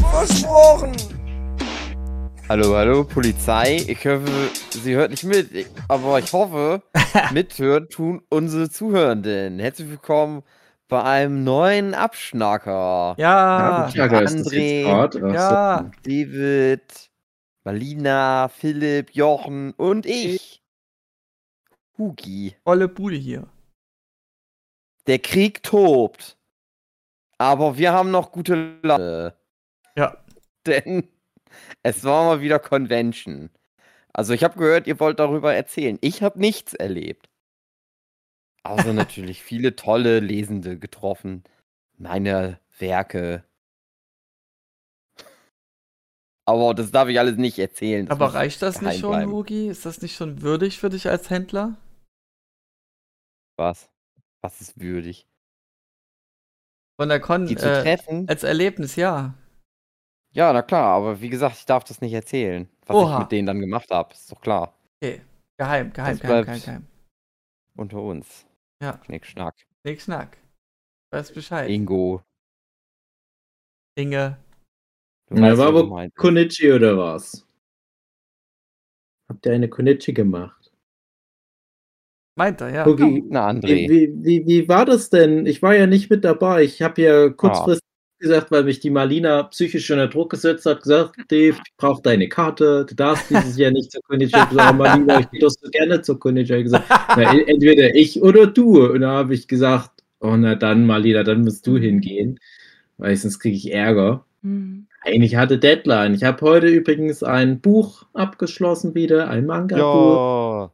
Versprochen. Hallo, hallo, Polizei. Ich hoffe, sie hört nicht mit, aber ich hoffe, mithören tun unsere Zuhörenden. Herzlich willkommen bei einem neuen Abschnacker. Ja, Tag, André, ja. David, Marlina, Philipp, Jochen und ich. Hugi. Volle Bude hier. Der Krieg tobt. Aber wir haben noch gute Laune. Ja. Denn es war mal wieder Convention. Also ich habe gehört, ihr wollt darüber erzählen. Ich habe nichts erlebt. Außer natürlich viele tolle Lesende getroffen. Meine Werke. Aber das darf ich alles nicht erzählen. Das Aber reicht das nicht schon, bleiben. Hugi? Ist das nicht schon würdig für dich als Händler? Was? Was ist würdig? Von der Con Die zu äh, treffen? als Erlebnis, ja. Ja, na klar, aber wie gesagt, ich darf das nicht erzählen, was Oha. ich mit denen dann gemacht habe. Ist doch klar. Okay. Geheim, geheim, Das geheim, geheim, geheim. Unter uns. Ja. Schnick, schnack. Nick Schnack. Weiß Bescheid. Ingo. Inge. Du Na, weißt, war meintest. Konichi oder was? Habt ihr eine Konichi gemacht? Meint er, ja. Hugi, Na, wie, André. wie, wie, wie war das denn? Ich war ja nicht mit dabei. Ich habe ja kurzfristig gesagt, weil mich die Marlina psychisch unter Druck gesetzt hat, gesagt, Dave, ich brauche deine Karte, du darfst dieses Jahr nicht zur Konichi. Ich hab gesagt, Marlina, ich so gerne zur Konichi. Ich gesagt, na, e- entweder ich oder du. Und da habe ich gesagt, oh na dann, Marlina, dann musst du hingehen, weil sonst kriege ich Ärger. Mhm. Eigentlich hatte Deadline. Ich habe heute übrigens ein Buch abgeschlossen wieder, ein Manga-Buch. Ja.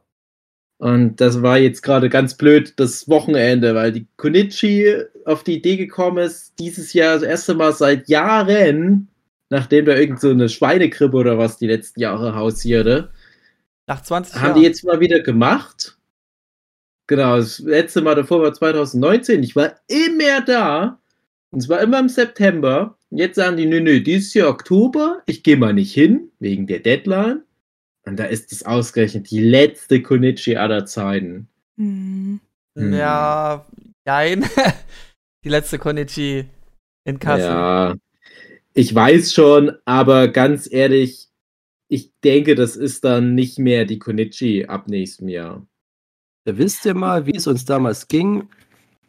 Und das war jetzt gerade ganz blöd das Wochenende, weil die Konichi auf die Idee gekommen ist, dieses Jahr das erste Mal seit Jahren, nachdem da irgend so eine Schweinegrippe oder was die letzten Jahre hausierte, Nach 20 haben Jahren. die jetzt mal wieder gemacht. Genau, das letzte Mal davor war 2019. Ich war immer da. Und es war immer im September. Und jetzt sagen die, nö, nö, dieses Jahr Oktober, ich gehe mal nicht hin, wegen der Deadline. Und da ist es ausgerechnet die letzte Konichi aller Zeiten. Mhm. Hm. Ja, nein. Die letzte Konichi in Kassel. Ja, ich weiß schon, aber ganz ehrlich, ich denke, das ist dann nicht mehr die Konichi ab nächstem Jahr. Da wisst ihr mal, wie es uns damals ging,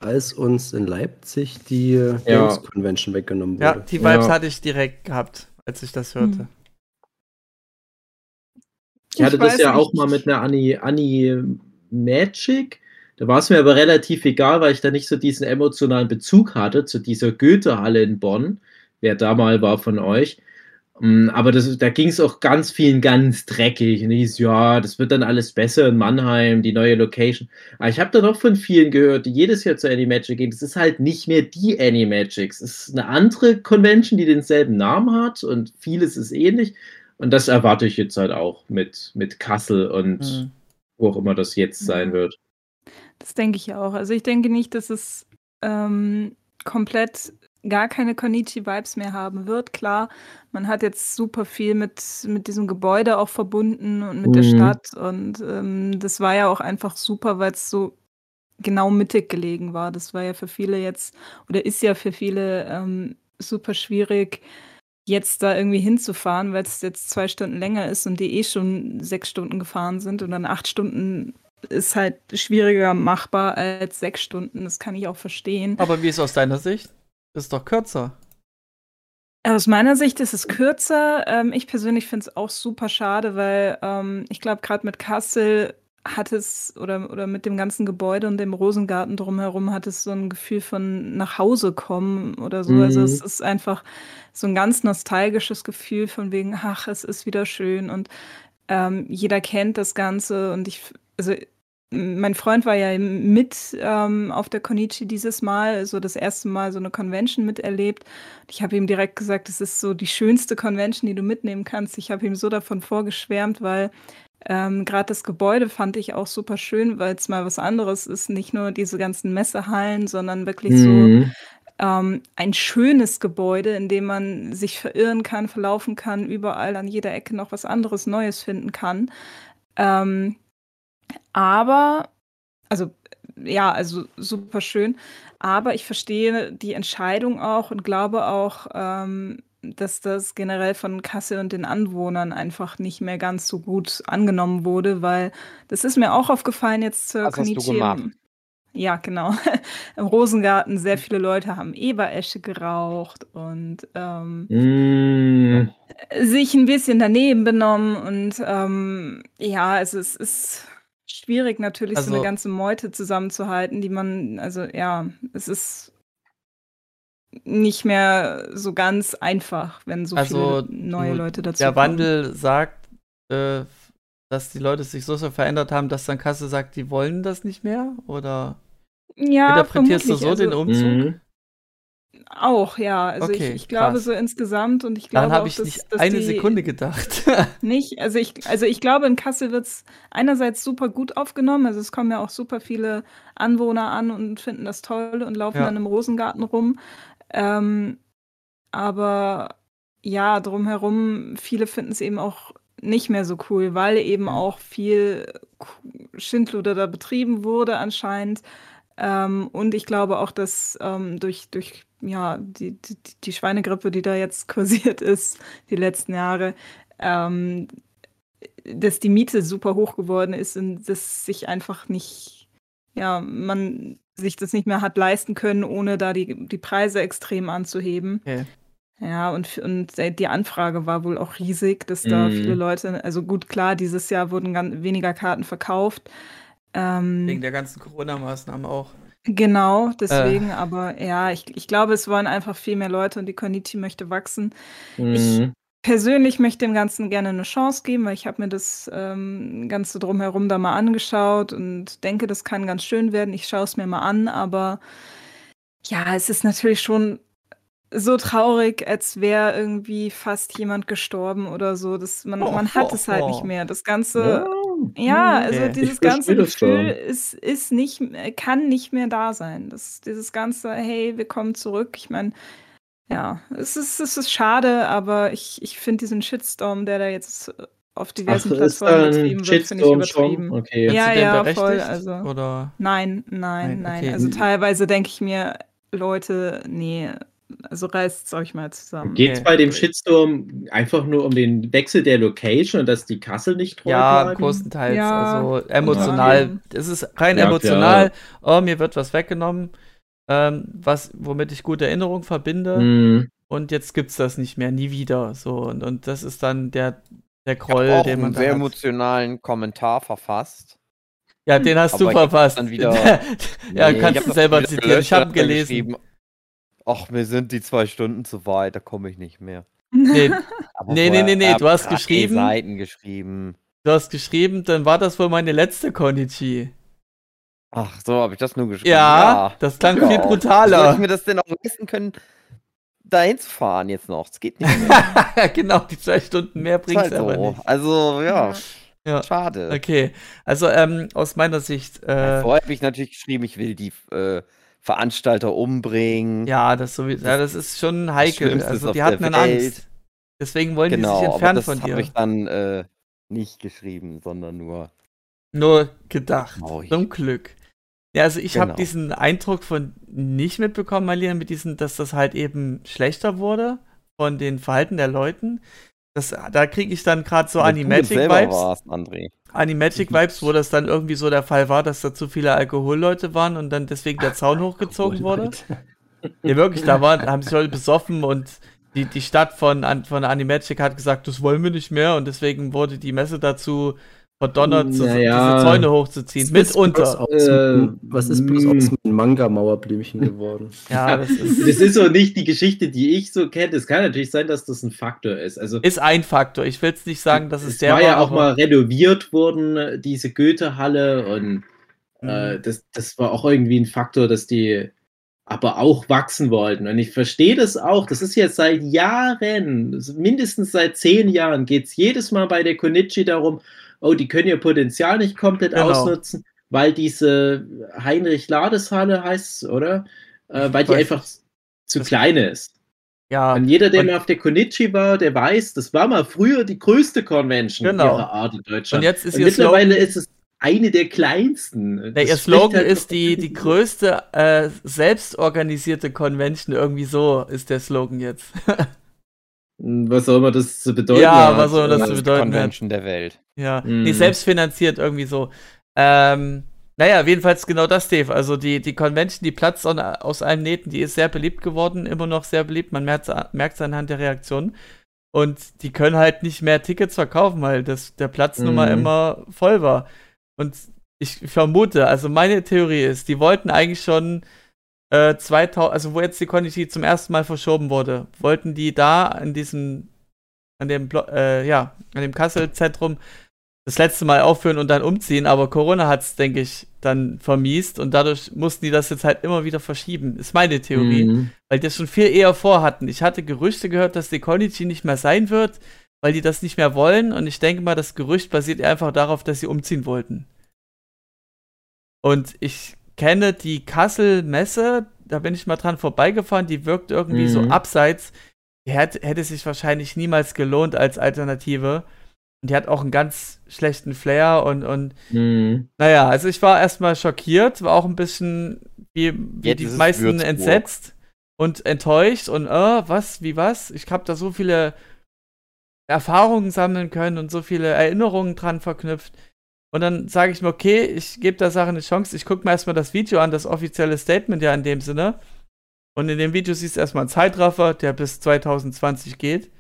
als uns in Leipzig die Ja. Games Convention weggenommen Ja, wurde. die Vibes Ja. hatte ich direkt gehabt, als ich das hörte. Hm. Ich hatte Ich das ja nicht. auch mal mit einer Annie, Annie Magic. Da war es mir aber relativ egal, weil ich da nicht so diesen emotionalen Bezug hatte zu dieser Goethe-Halle in Bonn, wer da mal war von euch. Mm, Aber das, da ging es auch ganz vielen ganz dreckig. Und hieß, ja, das wird dann alles besser in Mannheim, die neue Location. Aber ich habe da noch von vielen gehört, die jedes Jahr zur Animagic gehen. Das ist halt nicht mehr die Animagics. Es ist eine andere Convention, die denselben Namen hat und vieles ist ähnlich. Und das erwarte ich jetzt halt auch mit, mit Kassel und Hm. wo auch immer das jetzt sein wird. Das denke ich auch. Also ich denke nicht, dass es ähm, komplett gar keine Konichi-Vibes mehr haben wird. Klar, man hat jetzt super viel mit, mit diesem Gebäude auch verbunden und mit der Mhm. Stadt. Und ähm, das war ja auch einfach super, weil es so genau mittig gelegen war. Das war ja für viele jetzt, oder ist ja für viele ähm, super schwierig, jetzt da irgendwie hinzufahren, weil es jetzt zwei Stunden länger ist und die eh schon sechs Stunden gefahren sind und dann acht Stunden ist halt schwieriger machbar als sechs Stunden. Das kann ich auch verstehen. Aber wie ist aus deiner Sicht? Ist doch kürzer. Aus meiner Sicht ist es kürzer. Ähm, ich persönlich finde es auch super schade, weil ähm, ich glaube, gerade mit Kassel hat es, oder, oder mit dem ganzen Gebäude und dem Rosengarten drumherum, hat es so ein Gefühl von nach Hause kommen oder so. Also Mhm. es ist einfach so ein ganz nostalgisches Gefühl von wegen, ach, es ist wieder schön und ähm, jeder kennt das Ganze und ich, also mein Freund war ja mit ähm, auf der Konichi dieses Mal, so das erste Mal so eine Convention miterlebt. Ich habe ihm direkt gesagt, es ist so die schönste Convention, die du mitnehmen kannst. Ich habe ihm so davon vorgeschwärmt, weil ähm, gerade das Gebäude fand ich auch super schön, weil es mal was anderes ist. Nicht nur diese ganzen Messehallen, sondern wirklich Mhm. so ähm, ein schönes Gebäude, in dem man sich verirren kann, verlaufen kann, überall an jeder Ecke noch was anderes Neues finden kann. Ähm, aber, also ja, also super schön. Aber ich verstehe die Entscheidung auch und glaube auch, ähm, dass das generell von Kassel und den Anwohnern einfach nicht mehr ganz so gut angenommen wurde, weil das ist mir auch aufgefallen jetzt zur im- Ja, genau. Im Rosengarten sehr viele Leute haben Eberesche geraucht und ähm, Mm. sich ein bisschen daneben benommen und ähm, ja, also es ist schwierig natürlich so Also- eine ganze Meute zusammenzuhalten, die man, also ja, es ist nicht mehr so ganz einfach, wenn so Also, viele neue Leute dazu Der kommen. Wandel sagt, äh, dass die Leute sich so sehr verändert haben, dass dann Kasse sagt, die wollen das nicht mehr? Oder ja, interpretierst du so vermutlich, den also, Umzug? Mhm. Auch, ja. Also Okay, ich, ich glaube krass. so insgesamt und ich glaube Daran habe ich dass, nicht dass eine Sekunde gedacht. Nicht, also ich, also ich glaube, in Kassel wird es einerseits super gut aufgenommen. Also es kommen ja auch super viele Anwohner an und finden das toll und laufen Ja. dann im Rosengarten rum. Ähm, aber ja, drumherum, viele finden es eben auch nicht mehr so cool, weil eben Ja. auch viel Schindluder da betrieben wurde anscheinend. Ähm, und ich glaube auch, dass ähm, durch, durch ja, die, die, die Schweinegrippe, die da jetzt kursiert ist, die letzten Jahre, ähm, dass die Miete super hoch geworden ist und dass sich einfach nicht, ja, man sich das nicht mehr hat leisten können, ohne da die, die Preise extrem anzuheben. Okay. Ja, und, und äh, die Anfrage war wohl auch riesig, dass da Mhm. viele Leute, also gut, klar, dieses Jahr wurden ganz weniger Karten verkauft. Ähm, Wegen der ganzen Corona-Maßnahmen auch. Genau, Äh. deswegen, aber ja, ich, ich glaube, es wollen einfach viel mehr Leute und die Community möchte wachsen. Mhm. Persönlich möchte dem Ganzen gerne eine Chance geben, weil ich habe mir das ähm, Ganze drumherum da mal angeschaut und denke, das kann ganz schön werden. Ich schaue es mir mal an, aber ja, es ist natürlich schon so traurig, als wäre irgendwie fast jemand gestorben oder so. Das, man, Oh, man hat oh, es halt oh. nicht mehr. Das Ganze Ja. ja, also Okay. dieses ganze Gefühl ist, ist nicht, kann nicht mehr da sein. Das, dieses ganze, hey, wir kommen zurück. Ich meine, ja, es ist, es ist schade, aber ich, ich finde diesen Shitstorm, der da jetzt auf diversen Ach, ist Plattformen betrieben wird, finde ich Shitstorm schon? übertrieben. Okay. Ja, ja, voll, also- Oder? Nein, nein, Nein, nein. okay. Also teilweise denke ich mir, Leute, nee, also reißt euch mal zusammen. Geht es Okay. bei dem Shitstorm einfach nur um den Wechsel der Location und dass die Kassel nicht treu Ja, bleiben? größtenteils. Ja, also emotional. anderem. Es ist rein Ja, emotional. Oh, mir wird was weggenommen, ähm, was, womit ich gute Erinnerungen verbinde. Mhm. Und jetzt gibt's das nicht mehr, nie wieder. So, und, und das ist dann der, der Groll, auch den man einen sehr hat. emotionalen Kommentar verfasst. Ja, den hast Aber du verpasst. dann wieder- ja, Nee, kannst du selber zitieren. Ich habe gelesen. Ach, mir sind die zwei Stunden zu weit, da komme ich nicht mehr. Nee, Aber Nee, nee, vorher nee, nee, du hast geschrieben- Seiten geschrieben. du hast geschrieben, dann war das wohl meine letzte Konichi. Ach, so habe ich das nur geschrieben. Ja, das klang viel Ja. Soll brutaler. ich mir das denn auch leisten können, da hinzufahren jetzt noch? Es geht nicht mehr. genau, die zwei Stunden mehr Ist bringt's halt aber so. nicht. Also, ja, Ja. schade. Okay, also ähm, aus meiner Sicht, äh, Vorher habe ich natürlich geschrieben, ich will die äh, Veranstalter umbringen. ja, das, sowieso, ja, das ist schon heikel. Also die hatten dann Welt. Angst. Deswegen wollen genau, die sich aber entfernen das von habe dir. ich dann äh, nicht geschrieben, sondern nur Nur gedacht. Zum Glück. Ja, also ich habe Genau. diesen Eindruck von nicht mitbekommen, Marlene, mit diesem, dass das halt eben schlechter wurde von den Verhalten der Leuten. Das, da kriege ich dann gerade so Animatic-Vibes. Animatic-Vibes, wo das dann irgendwie so der Fall war, dass da zu viele Alkoholleute waren und dann deswegen der Zaun hochgezogen wurde. Ja, wirklich, da waren, haben sich Leute besoffen und die, die Stadt von, von Animagic hat gesagt, das wollen wir nicht mehr und deswegen wurde die Messe dazu verdonnert, Naja. diese Zäune hochzuziehen. Was ist bloß Mitunter. Äh, was ist bloß aus dem Manga-Mauerblümchen geworden? Ja, das ist, Das ist so nicht die Geschichte, die ich so kenne. Es kann natürlich sein, dass das ein Faktor ist. Also ist ein Faktor. Ich will jetzt nicht sagen, dass es, es der war ja auch mal renoviert worden, diese Goethe-Halle und Äh, das, das war auch irgendwie ein Faktor, dass die aber auch wachsen wollten. Und ich verstehe das auch. Das ist jetzt seit Jahren, mindestens seit zehn Jahren, geht es jedes Mal bei der Konichi darum, oh, die können ihr Potenzial nicht komplett Genau. ausnutzen, weil diese Heinrich-Ladeshalle heißt oder? Äh, weil die einfach zu klein ist. Ja, Und jeder, der und- mal auf der Konichi war, der weiß, das war mal früher die größte Convention Genau. ihrer Art in Deutschland. und jetzt ist Und mittlerweile Slogan, ist es eine der kleinsten. der, ihr Slogan halt ist die, die größte äh, selbstorganisierte Convention. Irgendwie so ist der Slogan jetzt. Was soll man das zu bedeuten? Ja, hat? was soll das Äh, zu bedeuten hat. Convention der Welt. Ja, Mhm. nee, selbstfinanziert irgendwie so. Ähm, naja, jedenfalls genau das, Dave. Also die, die Convention, die platzt aus, allen Nähten, die ist sehr beliebt geworden, immer noch sehr beliebt. Man merkt es anhand der Reaktionen. Und die können halt nicht mehr Tickets verkaufen, weil das, der Platz nun mal Mhm. immer voll war. Und ich vermute, also meine Theorie ist, die wollten eigentlich schon äh, 2000, also wo jetzt die Convention zum ersten Mal verschoben wurde, wollten die da an diesem, an dem, Blo äh, ja, an dem Kassel-Zentrum das letzte Mal aufführen und dann umziehen, aber Corona hat es, denke ich, dann vermiest und dadurch mussten die das jetzt halt immer wieder verschieben. Ist meine Theorie, Mhm. weil die das schon viel eher vorhatten. Ich hatte Gerüchte gehört, dass die Konichi nicht mehr sein wird, weil die das nicht mehr wollen und ich denke mal, das Gerücht basiert einfach darauf, dass sie umziehen wollten. Und ich kenne die Kassel-Messe, da bin ich mal dran vorbeigefahren, die wirkt irgendwie so Mhm. abseits. Die hätte, hätte sich wahrscheinlich niemals gelohnt als Alternative. Und die hat auch einen ganz schlechten Flair und, und Mhm. naja, also ich war erstmal schockiert, war auch ein bisschen wie, wie die meisten Würzburg. entsetzt und enttäuscht und äh, was, wie was? Ich habe da so viele Erfahrungen sammeln können und so viele Erinnerungen dran verknüpft. Und dann sage ich mir, okay, ich gebe der Sache eine Chance. Ich gucke mir erstmal das Video an, das offizielle Statement ja in dem Sinne. Und in dem Video siehst du erstmal einen Zeitraffer, der bis 2020 geht.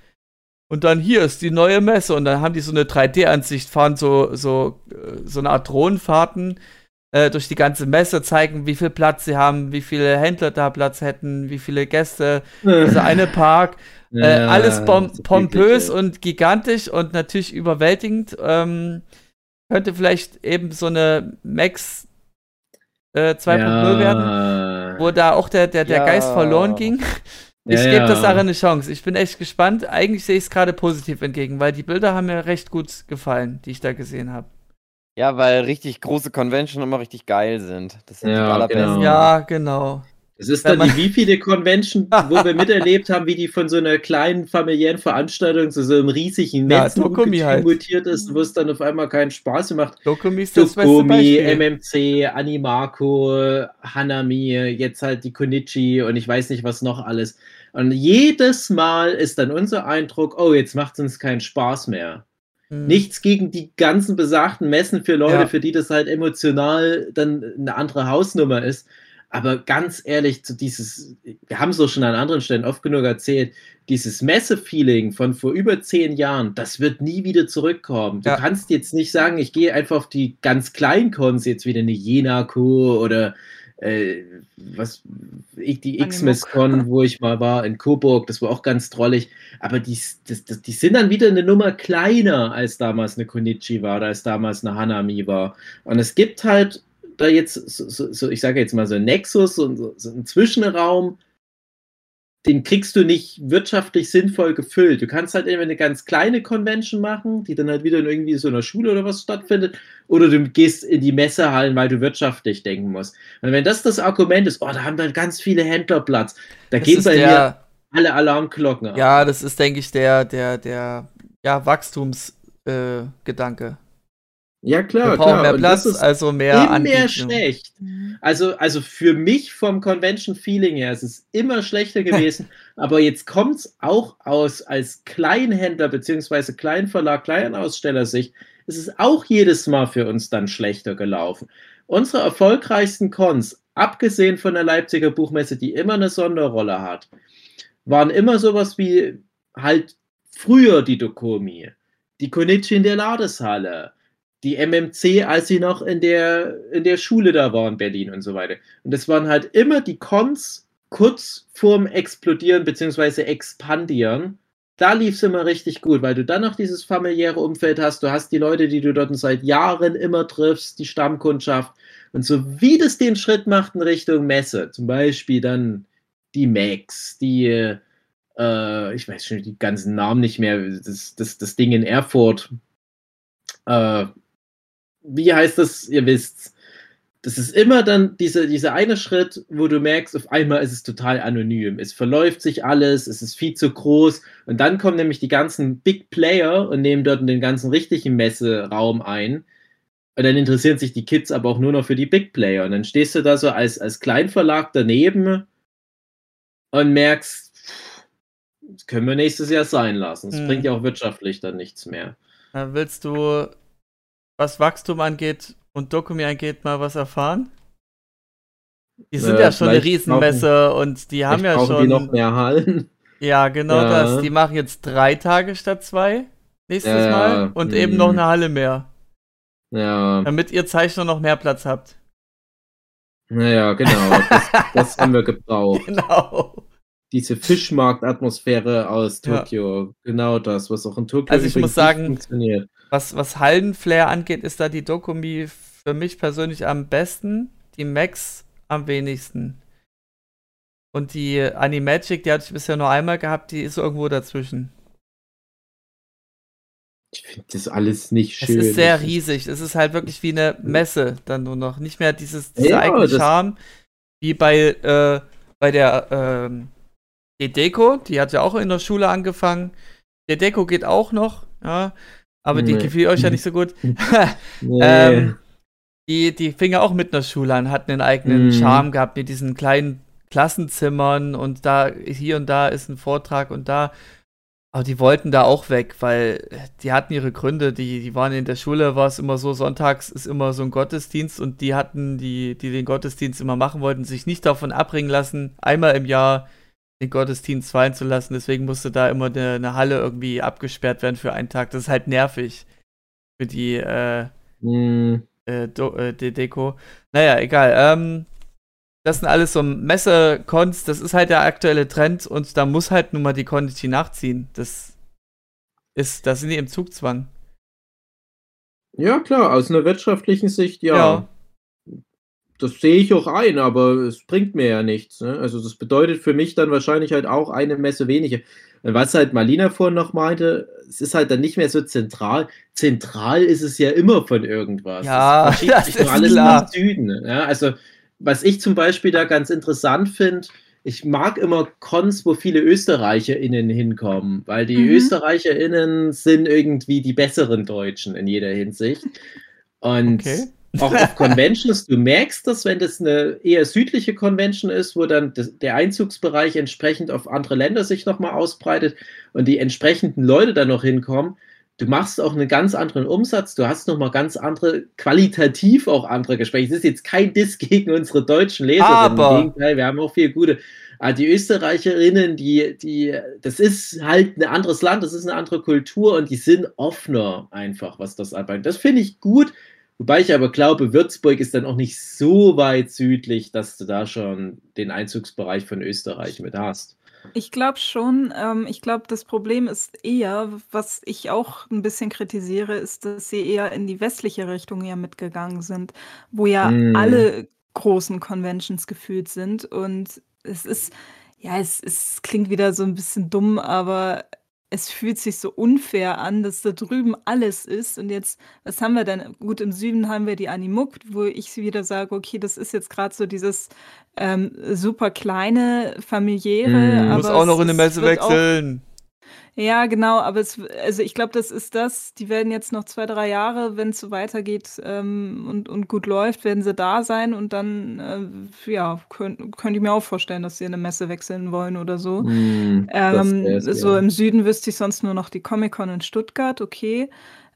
Und dann hier ist die neue Messe. Und dann haben die so eine 3D-Ansicht, fahren so, so, äh, so eine Art Drohnenfahrten äh, durch die ganze Messe, zeigen, wie viel Platz sie haben, wie viele Händler da Platz hätten, wie viele Gäste, dieser eine Park. Äh, Ja, alles pompös wirklich, und gigantisch und natürlich überwältigend. Ähm, könnte vielleicht eben so eine Max äh, 2.0 ja. werden, wo da auch der, der, der Ja. Geist verloren ging. Ich Ja, gebe ja. der Sache eine Chance. Ich bin echt gespannt. Eigentlich sehe ich es gerade positiv entgegen, weil die Bilder haben mir recht gut gefallen, die ich da gesehen habe. Ja, weil richtig große Convention immer richtig geil sind. Das sind Ja, die allerbesten. genau. Ja, genau. Das ist dann die wievielte Convention, wo wir miterlebt haben, wie die von so einer kleinen familiären Veranstaltung zu so einem riesigen Ja, Netz halt. mutiert ist, wo es dann auf einmal keinen Spaß mehr macht. Dokumi ist das Dokumi. MMC, Animako, Hanami, jetzt halt die Konichi und ich weiß nicht was noch alles. Und jedes Mal ist dann unser Eindruck, oh, jetzt macht es uns keinen Spaß mehr. Hm. Nichts gegen die ganzen besagten Messen für Leute, Ja. für die das halt emotional dann eine andere Hausnummer ist. Aber ganz ehrlich, zu dieses, wir haben es doch schon an anderen Stellen oft genug erzählt, dieses Messe-Feeling von vor über zehn Jahren, das wird nie wieder zurückkommen. Du Ja. kannst jetzt nicht sagen, ich gehe einfach auf die ganz kleinen Cons, jetzt wieder eine Jena-Co oder äh, was, ich, die. X-Mess-Con, wo ich mal war in Coburg, das war auch ganz drollig. Aber die, das, das, die sind dann wieder eine Nummer kleiner, als damals eine Konichi war oder als damals eine Hanami war. Und es gibt halt da jetzt, so, so, so ich sage jetzt mal so ein Nexus, so, so, einen Zwischenraum, den kriegst du nicht wirtschaftlich sinnvoll gefüllt. Du kannst halt immer eine ganz kleine Convention machen, die dann halt wieder in irgendwie so einer Schule oder was stattfindet, oder du gehst in die Messehallen, weil du wirtschaftlich denken musst. Und wenn das das Argument ist, oh, da haben dann ganz viele Händler Platz, da Das gehen bei mir alle Alarmglocken an. ja, das ist, denke ich, der, der, der, ja, Wachstumsgedanke. Äh. Ja klar, Wir brauchen klar. mehr Und Platz, das ist also mehr immer Anbieten. schlecht. Also, also für mich vom Convention-Feeling her, es ist immer schlechter gewesen, aber jetzt kommt es auch aus als Kleinhändler bzw. Kleinverlag, Kleinausstellersicht, es ist auch jedes Mal für uns dann schlechter gelaufen. Unsere erfolgreichsten Cons, abgesehen von der Leipziger Buchmesse, die immer eine Sonderrolle hat, waren immer sowas wie halt früher die Dokomi, die Konichi in der Ladeshalle, die MMC, als sie noch in der, in der Schule da war in Berlin und so weiter. Und das waren halt immer die Cons kurz vorm Explodieren bzw. Expandieren. Da lief es immer richtig gut, weil du dann noch dieses familiäre Umfeld hast. Du hast die Leute, die du dort seit Jahren immer triffst, die Stammkundschaft. Und so wie das den Schritt macht in Richtung Messe, zum Beispiel dann die Max, die, äh, ich weiß schon die ganzen Namen nicht mehr, das, das, das Ding in Erfurt, äh, wie heißt das, ihr wisst, das ist immer dann diese, dieser eine Schritt, wo du merkst, auf einmal ist es total anonym. Es verläuft sich alles, es ist viel zu groß. Und dann kommen nämlich die ganzen Big Player und nehmen dort den ganzen richtigen Messeraum ein. Und dann interessieren sich die Kids aber auch nur noch für die Big Player. Und dann stehst du da so als, als Kleinverlag daneben und merkst, das können wir nächstes Jahr sein lassen. Es Mhm. bringt ja auch wirtschaftlich dann nichts mehr. Willst du, was Wachstum angeht und Dokumi angeht, mal was erfahren? Die sind Äh, ja schon eine Riesenmesse und die haben ja brauchen schon. die noch mehr Hallen. Ja, genau Ja. das. Die machen jetzt drei Tage statt zwei nächstes Ja, Mal und hm. eben noch eine Halle mehr, Ja, damit ihr Zeichner noch mehr Platz habt. naja, genau. Das, das haben wir gebraucht. Genau. Diese Fischmarktatmosphäre aus Ja. Tokio. Genau das, was auch in Tokio Also ich übrigens muss sagen, funktioniert. Was, was Hallenflair angeht, ist da die Dokumi für mich persönlich am besten, die Max am wenigsten. Und die Animagic, die hatte ich bisher nur einmal gehabt, die ist irgendwo dazwischen. Ich finde das alles nicht Es schön. ist sehr riesig. Es ist halt wirklich wie eine Messe dann nur noch. Nicht mehr dieses, dieser Ja, eigene Charme wie bei, äh, bei der ähm, Dedeko. Die hat ja auch in der Schule angefangen. Dedeko geht auch noch, ja. Aber die Nee. gefiel euch ja nicht so gut. Nee. ähm, die, die fing ja auch mit einer Schule an, hatten einen eigenen Mhm. Charme gehabt mit diesen kleinen Klassenzimmern und da, hier und da ist ein Vortrag und da. Aber die wollten da auch weg, weil die hatten ihre Gründe. Die, die waren in der Schule, war es immer so, sonntags ist immer so ein Gottesdienst und die hatten, die, die den Gottesdienst immer machen wollten, sich nicht davon abbringen lassen, einmal im Jahr den Gottesdienst fallen zu lassen. Deswegen musste da immer eine, eine Halle irgendwie abgesperrt werden für einen Tag. Das ist halt nervig für die, äh, Hm, äh, Do äh, De Deko. Naja, egal. Ähm, das sind alles so Messe-Cons. Das ist halt der aktuelle Trend und da muss halt nun mal die Condici nachziehen. Das ist, da sind die im Zugzwang. ja, klar, aus einer wirtschaftlichen Sicht, ja. Ja. Das sehe ich auch ein, aber es bringt mir ja nichts. Ne? Also das bedeutet für mich dann wahrscheinlich halt auch eine Messe weniger. Und Was halt Marlina vorhin noch meinte, es ist halt dann nicht mehr so zentral. Zentral ist es ja immer von irgendwas. Ja, das sich nur ist alles klar. nach Süden. Ja? Also was ich zum Beispiel da ganz interessant finde, ich mag immer Cons, wo viele ÖsterreicherInnen hinkommen, weil die Mhm. ÖsterreicherInnen sind irgendwie die besseren Deutschen in jeder Hinsicht. Und Okay. Auch auf Conventions, du merkst das, wenn das eine eher südliche Convention ist, wo dann das, der Einzugsbereich entsprechend auf andere Länder sich nochmal ausbreitet und die entsprechenden Leute da noch hinkommen. Du machst auch einen ganz anderen Umsatz, du hast nochmal ganz andere, qualitativ auch andere Gespräche. Das ist jetzt kein Diss gegen unsere deutschen Leser, Aber- im Gegenteil, wir haben auch viel gute. Aber die Österreicherinnen, die, die, das ist halt ein anderes Land, das ist eine andere Kultur und die sind offener einfach, was das anbelangt. Das finde ich gut, Wobei ich aber glaube, Würzburg ist dann auch nicht so weit südlich, dass du da schon den Einzugsbereich von Österreich mit hast. Ich glaube schon. Ähm, ich glaube, das Problem ist eher, was ich auch ein bisschen kritisiere, ist, dass sie eher in die westliche Richtung ja mitgegangen sind, wo ja Mm. alle großen Conventions gefühlt sind. Und es ist, ja, es, es klingt wieder so ein bisschen dumm, aber es fühlt sich so unfair an, dass da drüben alles ist. Und jetzt, was haben wir denn? Gut, im Süden haben wir die Animuk, wo ich wieder sage, okay, das ist jetzt gerade so dieses ähm, super kleine, familiäre. Mm. Musst auch noch in eine es Messe wechseln. Ja, genau, aber es, also ich glaube, das ist das. Die werden jetzt noch zwei, drei Jahre, wenn es so weitergeht ähm, und, und gut läuft, werden sie da sein und dann, äh, ja, können, können die mir auch vorstellen, dass sie in eine Messe wechseln wollen oder so. Das Ähm, so ja. im Süden wüsste ich sonst nur noch die Comic-Con in Stuttgart, okay.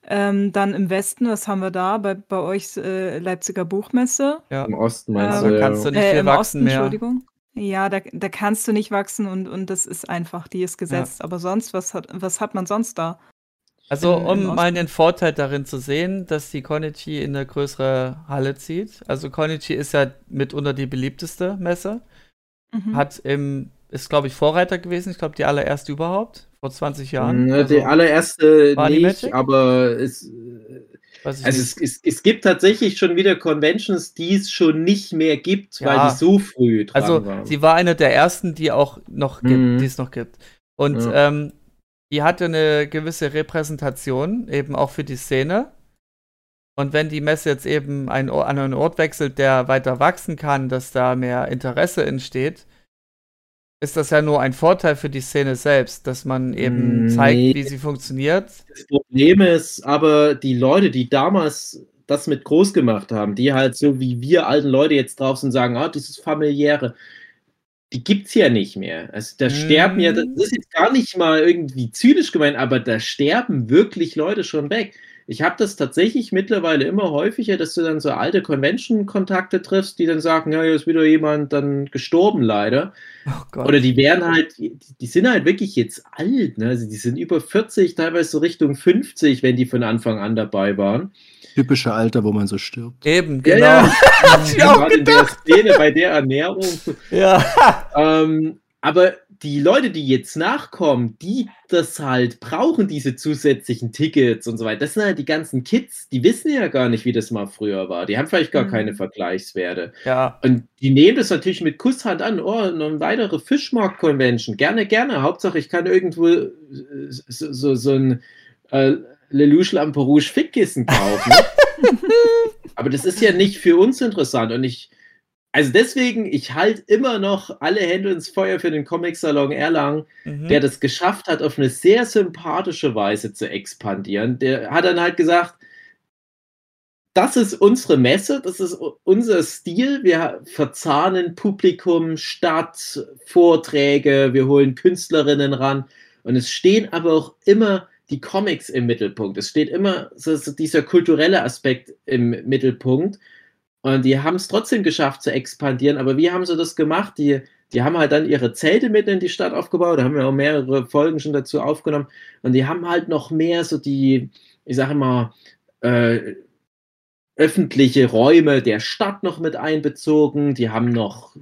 Ähm, dann im Westen, was haben wir da? Bei, bei euch äh, Leipziger Buchmesse. Ja. Im Osten meinst Ähm, du, da ja. kannst du nicht Äh, viel im wachsen Osten, mehr. Entschuldigung. Ja, da, da kannst du nicht wachsen und, und das ist einfach, die ist gesetzt. Aber sonst, was hat, was hat man sonst da? Also, im- im um mal Osten. den Vorteil darin zu sehen, dass die Konichi in eine größere Halle zieht. Also, Konichi ist ja mitunter die beliebteste Messe. Mhm. Hat im, ist glaube ich Vorreiter gewesen. Ich glaube, die allererste überhaupt, vor 20 Jahren. Ja, Also, die allererste War die nicht, Magic? aber es, äh, Also es, es, es gibt tatsächlich schon wieder Conventions, die es schon nicht mehr gibt, weil Ja. die so früh dran Also waren. sie war eine der ersten, die auch noch gibt, Mhm. die es noch gibt. Und Ja. ähm, die hatte eine gewisse Repräsentation, eben auch für die Szene. Und wenn die Messe jetzt eben ein, an einen Ort wechselt, der weiter wachsen kann, dass da mehr Interesse entsteht, ist das ja nur ein Vorteil für die Szene selbst, dass man eben Mm, zeigt, nee. wie sie funktioniert. Das Problem ist aber, die Leute, die damals das mit groß gemacht haben, die halt so wie wir alten Leute jetzt drauf sind, sagen, ah, dieses familiäre, die gibt's ja nicht mehr. Also da sterben ja, das ist jetzt gar nicht mal irgendwie zynisch gemeint, aber da sterben wirklich Leute schon weg. Ich habe das tatsächlich mittlerweile immer häufiger, dass du dann so alte Convention-Kontakte triffst, die dann sagen, ja, hier ist wieder jemand dann gestorben leider. Oh Gott. Oder die werden halt, die, die sind halt wirklich jetzt alt, ne? Also die sind über 40, teilweise so Richtung 50, wenn die von Anfang an dabei waren. Typische Alter, wo man so stirbt. eben, Ja, genau. ja. Hab ich auch Gerade in der Szene, bei der Ernährung. Ja. Ähm, aber die Leute, die jetzt nachkommen, die das halt brauchen, diese zusätzlichen Tickets und so weiter, das sind halt die ganzen Kids, die wissen ja gar nicht, wie das mal früher war. Die haben vielleicht gar Mhm. keine Vergleichswerte. ja. Und die nehmen das natürlich mit Kusshand an. Oh, noch eine weitere Fischmarkt-Convention. Gerne, gerne. Hauptsache, ich kann irgendwo äh, so, so, so ein äh, Lelouch Lamperouge Fickkissen kaufen. Aber das ist ja nicht für uns interessant. Und ich, also deswegen, ich halte immer noch alle Hände ins Feuer für den Comic-Salon Erlangen, Mhm. der das geschafft hat, auf eine sehr sympathische Weise zu expandieren. Der hat dann halt gesagt, das ist unsere Messe, das ist unser Stil. Wir verzahnen Publikum, Stadt, Vorträge, wir holen Künstlerinnen ran. Und es stehen aber auch immer die Comics im Mittelpunkt. Es steht immer so, so dieser kulturelle Aspekt im Mittelpunkt. Und die haben es trotzdem geschafft zu expandieren. Aber wie haben sie das gemacht? Die, die haben halt dann ihre Zelte mit in die Stadt aufgebaut. Da haben wir auch mehrere Folgen schon dazu aufgenommen. Und die haben halt noch mehr so die, ich sage immer, äh, öffentliche Räume der Stadt noch mit einbezogen. Die haben noch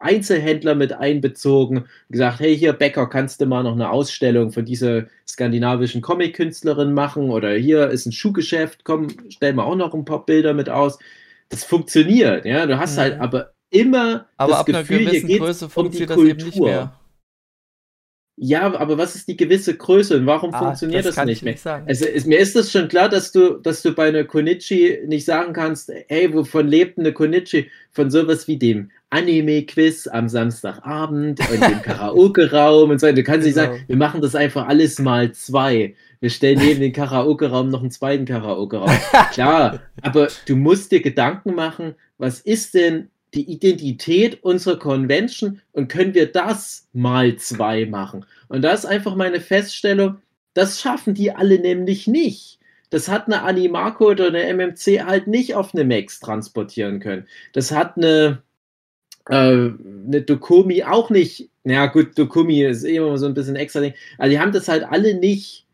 Einzelhändler mit einbezogen. Gesagt, hey, hier, Bäcker, kannst du mal noch eine Ausstellung von dieser skandinavischen Comic-Künstlerin machen? Oder hier ist ein Schuhgeschäft, komm, stell mal auch noch ein paar Bilder mit aus. Das funktioniert, ja. Du hast Mhm. halt aber immer Aber das ab einer Gefühl, hier gewissen geht's Größe um die funktioniert das eben nicht Kultur. mehr. Ja, aber was ist die gewisse Größe und warum Ah, funktioniert das, kann nicht ich mehr? nicht. Also ist, mir ist das schon klar, dass du, dass du bei einer Konichi nicht sagen kannst, hey, wovon lebt eine Konichi? Von sowas wie dem Anime-Quiz am Samstagabend und dem Karaoke-Raum und so. Du kannst nicht Genau. sagen, wir machen das einfach alles mal zwei. Wir stellen neben den Karaoke-Raum noch einen zweiten Karaoke-Raum. Klar, aber du musst dir Gedanken machen, was ist denn die Identität unserer Convention und können wir das mal zwei machen? Und da ist einfach meine Feststellung, das schaffen die alle nämlich nicht. Das hat eine Animako oder eine MMC halt nicht auf eine Max transportieren können. Das hat eine, äh, eine Dokumi auch nicht. Na gut, Dokumi ist immer so ein bisschen extra Ding. Also die haben das halt alle nicht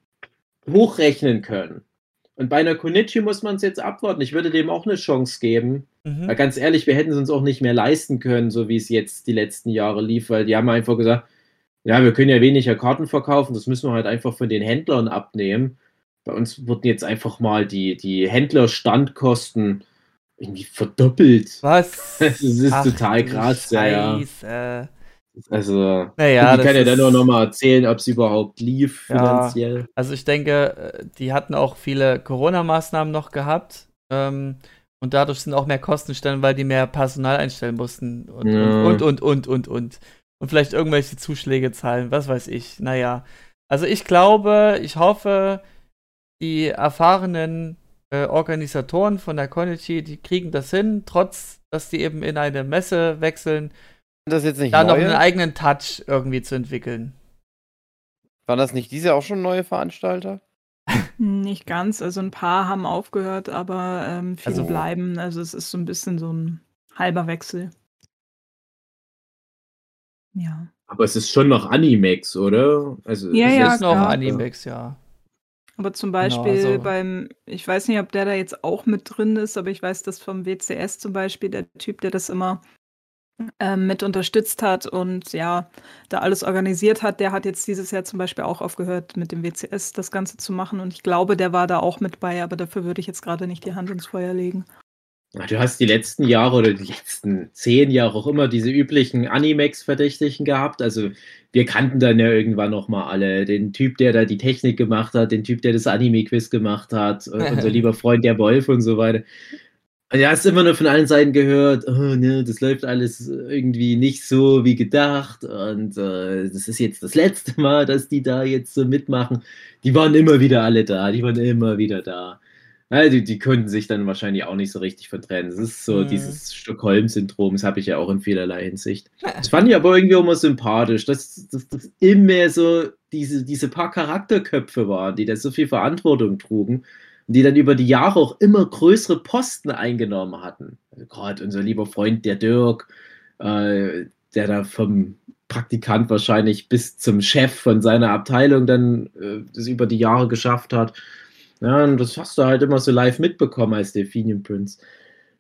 hochrechnen können. Und bei einer Konichi muss man es jetzt abwarten. Ich würde dem auch eine Chance geben. Mhm. Weil ganz ehrlich, wir hätten es uns auch nicht mehr leisten können, so wie es jetzt die letzten Jahre lief, weil die haben einfach gesagt, ja, wir können ja weniger Karten verkaufen, das müssen wir halt einfach von den Händlern abnehmen. Bei uns wurden jetzt einfach mal die, die Händlerstandkosten irgendwie verdoppelt. Was? Das ist Ach total krass, ja, ja. Also, Naja, die kann ja dann auch nochmal erzählen, ob es überhaupt lief Ja. finanziell. Also ich denke, äh, die hatten auch viele Corona-Maßnahmen noch gehabt. Ähm, und dadurch sind auch mehr Kosten entstanden, weil die mehr Personal einstellen mussten. Und, Ja. und, und, und, und, und. Und vielleicht irgendwelche Zuschläge zahlen, was weiß ich. Naja. Also ich glaube, ich hoffe, die erfahrenen äh, Organisatoren von der Konichi, die kriegen das hin, trotz, dass die eben in eine Messe wechseln, das jetzt nicht da noch einen eigenen Touch irgendwie zu entwickeln. Waren das nicht diese auch schon neue Veranstalter? Nicht ganz, also ein paar haben aufgehört, aber ähm, viele Also- bleiben. Also es ist so ein bisschen so ein halber Wechsel. Ja. Aber es ist schon noch Animex, oder? Also, Ja, es ja, ist noch klar. Animex, ja. Aber zum Genau, Beispiel also- beim, ich weiß nicht, ob der da jetzt auch mit drin ist, aber ich weiß, dass vom WCS zum Beispiel, der Typ, der das immer ähm, mit unterstützt hat und ja, da alles organisiert hat, der hat jetzt dieses Jahr zum Beispiel auch aufgehört, mit dem WCS das Ganze zu machen. Und ich glaube, der war da auch mit bei, aber dafür würde ich jetzt gerade nicht die Hand ins Feuer legen. Du hast die letzten Jahre oder die letzten zehn Jahre auch immer diese üblichen Animex-Verdächtigen gehabt. Also wir kannten dann ja irgendwann noch mal alle. Den Typ, der da die Technik gemacht hat, den Typ, der das Anime-Quiz gemacht hat, unser lieber Freund der Wolf und so weiter. Ja, hast immer nur von allen Seiten gehört, oh, ne, das läuft alles irgendwie nicht so wie gedacht und äh, das ist jetzt das letzte Mal, dass die da jetzt so mitmachen. Die waren immer wieder alle da, die waren immer wieder da. Ja, die, die konnten sich dann wahrscheinlich auch nicht so richtig von trennen. Das ist so Mhm. dieses Stockholm-Syndrom, das habe ich ja auch in vielerlei Hinsicht. Das fand ich aber irgendwie immer sympathisch, dass das immer so diese, diese paar Charakterköpfe waren, die da so viel Verantwortung trugen die dann über die Jahre auch immer größere Posten eingenommen hatten. Also Gerade unser lieber Freund, der Dirk, äh, der da vom Praktikant wahrscheinlich bis zum Chef von seiner Abteilung dann äh, das über die Jahre geschafft hat. Ja, und das hast du halt immer so live mitbekommen als Delphinium Prince.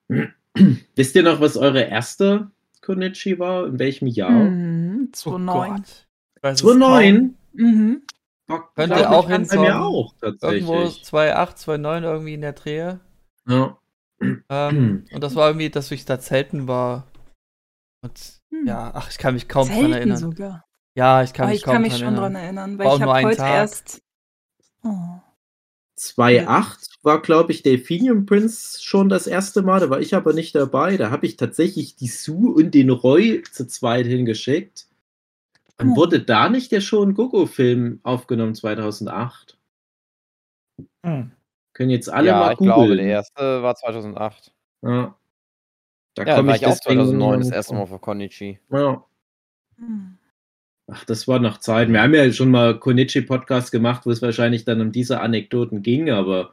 Wisst ihr noch, was eure erste Konichi war? In welchem Jahr? Mhm, Oh 2009. Gott. Ich weiß es 2009? Mhm. War, Könnte auch bei mir hinkommen. auch. Irgendwo 2,8, 2,9 irgendwie in der Drehe. Ja. Ähm, und das war irgendwie, dass ich da zelten war. Und Hm. ja, ach, ich kann mich kaum dran Selten erinnern. sogar. Ja, ich kann Aber mich ich kaum kann mich dran schon erinnern. dran erinnern, War weil auch ich nur habe ein heute Tag. erst. Oh. 2.8 war, glaube ich, Delphinium Prince schon das erste Mal. Da war ich aber nicht dabei. Da habe ich tatsächlich die Sue und den Roy zu zweit hingeschickt. Und Hm. wurde da nicht der Schon Gogo-Film aufgenommen 2008? Hm. Können jetzt alle ja, mal ich glaube, googeln. der erste war 2008. Ja. Da Ja, komm war ich auch deswegen- 2009 das erste Mal vor Konichi. Ja. Hm. Ach, das war noch Zeit. Wir haben ja schon mal Konichi-Podcast gemacht, wo es wahrscheinlich dann um diese Anekdoten ging, aber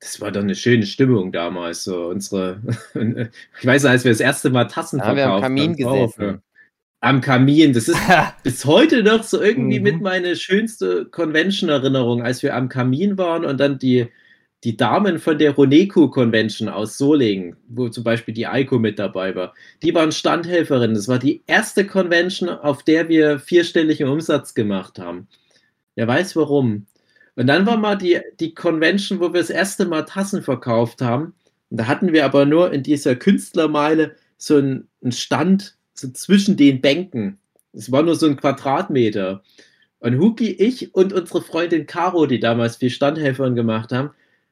das war doch eine schöne Stimmung damals. So unsere, ich weiß, als wir das erste Mal Tassen Da haben wir am verkauft Kamin auch, gesessen. Am Kamin, das ist bis heute noch so irgendwie Mhm. mit meine schönste Convention-Erinnerung, als wir am Kamin waren und dann die, die Damen von der Roneku Convention aus Solingen, wo zum Beispiel die Eiko mit dabei war, die waren Standhelferinnen. Das war die erste Convention, auf der wir vierstelligen Umsatz gemacht haben. Wer weiß warum. Und dann war mal die, die Convention, wo wir das erste Mal Tassen verkauft haben. Und da hatten wir aber nur in dieser Künstlermeile so einen, einen Stand so zwischen den Bänken. Es war nur so ein Quadratmeter. Und Huki, ich und unsere Freundin Caro, die damals viel Standhelferin gemacht haben,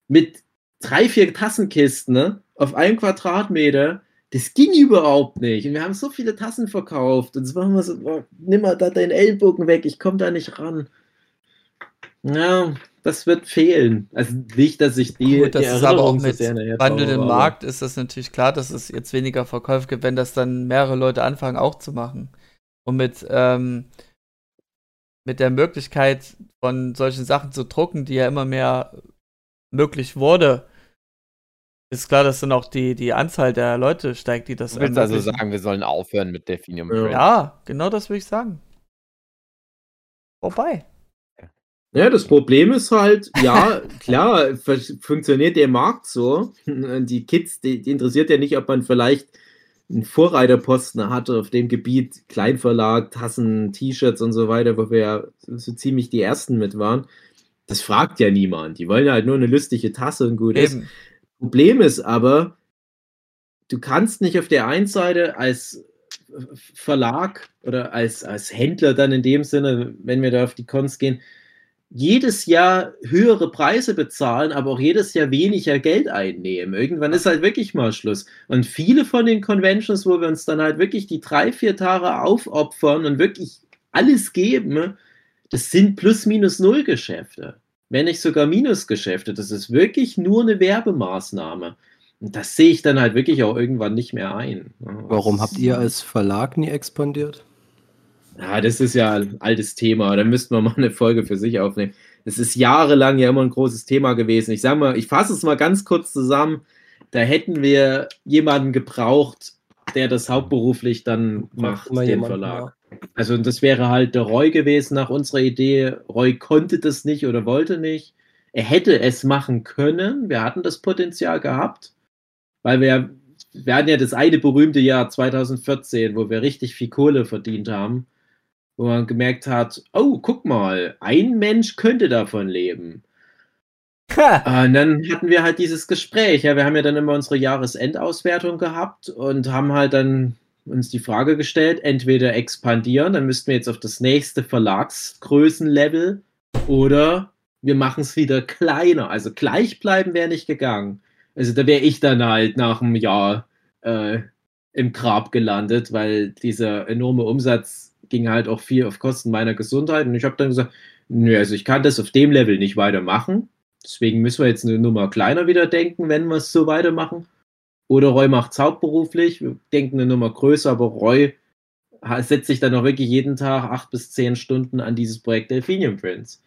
mit drei, vier Tassenkisten ne, auf einem Quadratmeter, das ging überhaupt nicht. Und wir haben so viele Tassen verkauft. Und es war immer so, oh, nimm mal da deinen Ellbogen weg, ich komme da nicht ran. Ja, das wird fehlen. Also nicht, dass ich die, Gut, das die ist aber auch mit wandelndem Markt ist das natürlich klar, dass es jetzt weniger Verkäufe gibt, wenn das dann mehrere Leute anfangen auch zu machen. Und mit, ähm, mit der Möglichkeit von solchen Sachen zu drucken, die ja immer mehr möglich wurde, ist klar, dass dann auch die, die Anzahl der Leute steigt, die das Du willst also sagen, wir sollen aufhören mit Delphinium Ja. Prince. Ja, genau das würde ich sagen. Vorbei. Ja, das Problem ist halt, ja, klar, funktioniert der Markt so. Die Kids, die, die interessiert ja nicht, ob man vielleicht einen Vorreiterposten hatte auf dem Gebiet, Kleinverlag, Tassen, T-Shirts und so weiter, wo wir ja so, ziemlich die Ersten mit waren. Das fragt ja niemand. Die wollen ja halt nur eine lustige Tasse und gut ist. Problem ist aber, du kannst nicht auf der einen Seite als Verlag oder als, als Händler dann in dem Sinne, wenn wir da auf die Cons gehen, jedes Jahr höhere Preise bezahlen, aber auch jedes Jahr weniger Geld einnehmen. Irgendwann ist halt wirklich mal Schluss. Und viele von den Conventions, wo wir uns dann halt wirklich die drei, vier Tage aufopfern und wirklich alles geben, das sind plus minus null Geschäfte. Wenn nicht sogar Minusgeschäfte. Das ist wirklich nur eine Werbemaßnahme. Und das sehe ich dann halt wirklich auch irgendwann nicht mehr ein. Ja, Warum habt ihr als Verlag nie expandiert? Ja, das ist ja ein altes Thema. Da müssten wir mal eine Folge für sich aufnehmen. Das ist jahrelang ja immer ein großes Thema gewesen. Ich sage mal, ich fasse es mal ganz kurz zusammen. Da hätten wir jemanden gebraucht, der das hauptberuflich dann macht, den jemanden, Verlag. Also das wäre halt der Roy gewesen nach unserer Idee. Roy konnte das nicht oder wollte nicht. Er hätte es machen können. Wir hatten das Potenzial gehabt, weil wir wir hatten ja das eine berühmte Jahr 2014, wo wir richtig viel Kohle verdient haben, wo man gemerkt hat, oh, guck mal, ein Mensch könnte davon leben. Ha! Und dann hatten wir halt dieses Gespräch. Ja, wir haben ja dann immer unsere Jahresendauswertung gehabt und haben halt dann uns die Frage gestellt, entweder expandieren, dann müssten wir jetzt auf das nächste Verlagsgrößenlevel oder wir machen es wieder kleiner. Also gleich bleiben wäre nicht gegangen. Also da wäre ich dann halt nach einem Jahr äh, im Grab gelandet, weil dieser enorme Umsatz ging halt auch viel auf Kosten meiner Gesundheit. Und ich habe dann gesagt, nö, also ich kann das auf dem Level nicht weitermachen. Deswegen müssen wir jetzt eine Nummer kleiner wieder denken, wenn wir es so weitermachen. Oder Roy macht es hauptberuflich, wir denken eine Nummer größer, aber Roy setzt sich dann auch wirklich jeden Tag acht bis zehn Stunden an dieses Projekt Delphinium Prince.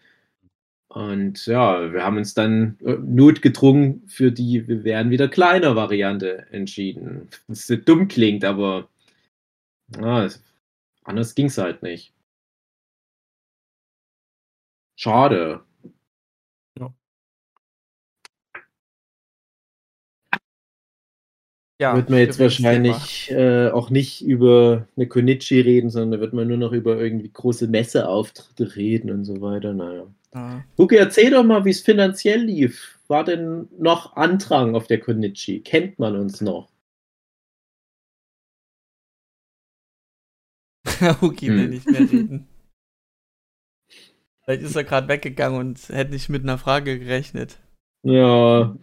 Und ja, wir haben uns dann äh, notgedrungen für die wir werden wieder kleiner Variante entschieden. Was so dumm klingt, aber ja, anders ging es halt nicht. Schade. Ja, wird man jetzt wahrscheinlich äh, auch nicht über eine Konichi reden, sondern da wird man nur noch über irgendwie große Messeauftritte reden und so weiter. Naja. Thema. Huki, erzähl doch mal, wie es finanziell lief. War denn noch Andrang auf der Konichi? Kennt man uns noch? Ja. Huki will Hm. nicht mehr reden. Vielleicht ist er gerade weggegangen und hätte nicht mit einer Frage gerechnet. Ja,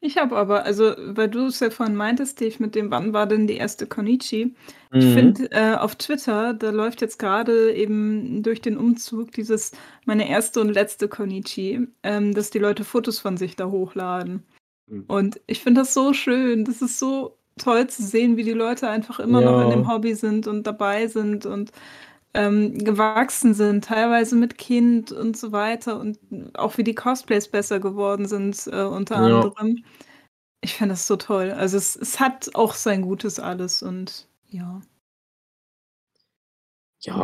Ich habe aber, also, weil du es ja vorhin meintest, Steve, mit dem, wann war denn die erste Konichi? Ich mhm. finde, äh, auf Twitter, da läuft jetzt gerade eben durch den Umzug dieses, meine erste und letzte Konichi, ähm, dass die Leute Fotos von sich da hochladen. Mhm. Und ich finde das so schön. Das ist so toll zu sehen, wie die Leute einfach immer noch in Ja. dem Hobby sind und dabei sind und ähm, gewachsen sind, teilweise mit Kind und so weiter und auch wie die Cosplays besser geworden sind, äh, unter Ja. anderem. Ich finde das so toll. Also es, es hat auch sein Gutes alles und ja.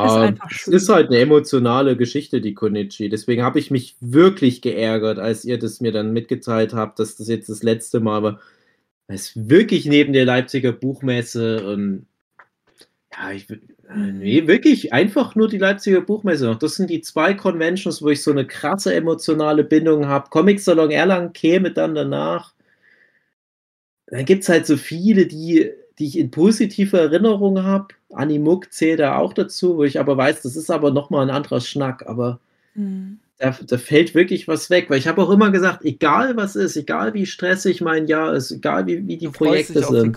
Ist Ja, einfach es ist halt eine emotionale Geschichte, die Konichi. Deswegen habe ich mich wirklich geärgert, als ihr das mir dann mitgeteilt habt, dass das jetzt das letzte Mal war. Es wirklich neben der Leipziger Buchmesse und ja, ich äh, nee, wirklich einfach nur die Leipziger Buchmesse. Das sind die zwei Conventions, wo ich so eine krasse emotionale Bindung habe. Comic Salon Erlangen käme dann danach. Dann gibt es halt so viele, die, die ich in positiver Erinnerung habe. Animuk zählt da auch dazu, wo ich aber weiß, das ist aber nochmal ein anderer Schnack. Aber Mhm. Da, da fällt wirklich was weg. Weil ich habe auch immer gesagt, egal was ist, egal wie stressig mein Jahr ist, egal wie, wie die Du Projekte dich auf die sind.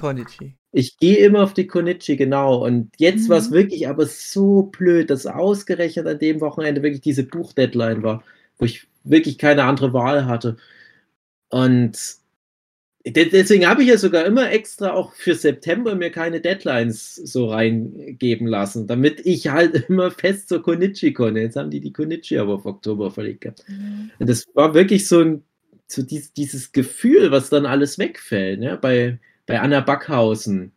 Ich gehe immer auf die Konichi, genau. Und jetzt war es Mhm. wirklich aber so blöd, dass ausgerechnet an dem Wochenende wirklich diese Buchdeadline war, wo ich wirklich keine andere Wahl hatte. Und deswegen habe ich ja sogar immer extra auch für September mir keine Deadlines so reingeben lassen, damit ich halt immer fest zur Konichi konnte. Jetzt haben die die Konichi aber auf Oktober verlegt gehabt. Und das war wirklich so ein so dies, dieses Gefühl, was dann alles wegfällt, ne? bei, bei Anna Backhausen,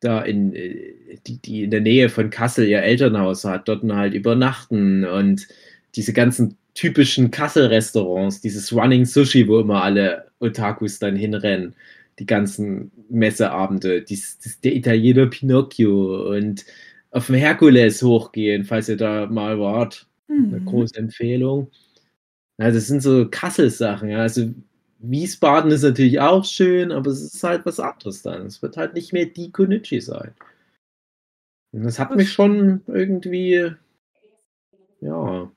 da in, äh, die, die in der Nähe von Kassel ihr Elternhaus hat, dort halt übernachten und diese ganzen typischen Kassel-Restaurants, dieses Running Sushi, wo immer alle Otakus dann hinrennen, die ganzen Messeabende, dies, dies, der Italiener Pinocchio und auf dem Herkules hochgehen, falls ihr da mal wart. Eine Mhm. große Empfehlung. Ja, das sind so Kassel-Sachen. Ja. Also Wiesbaden ist natürlich auch schön, aber es ist halt was anderes dann. Es wird halt nicht mehr die Konichi sein. Und das hat mich schon irgendwie, ja,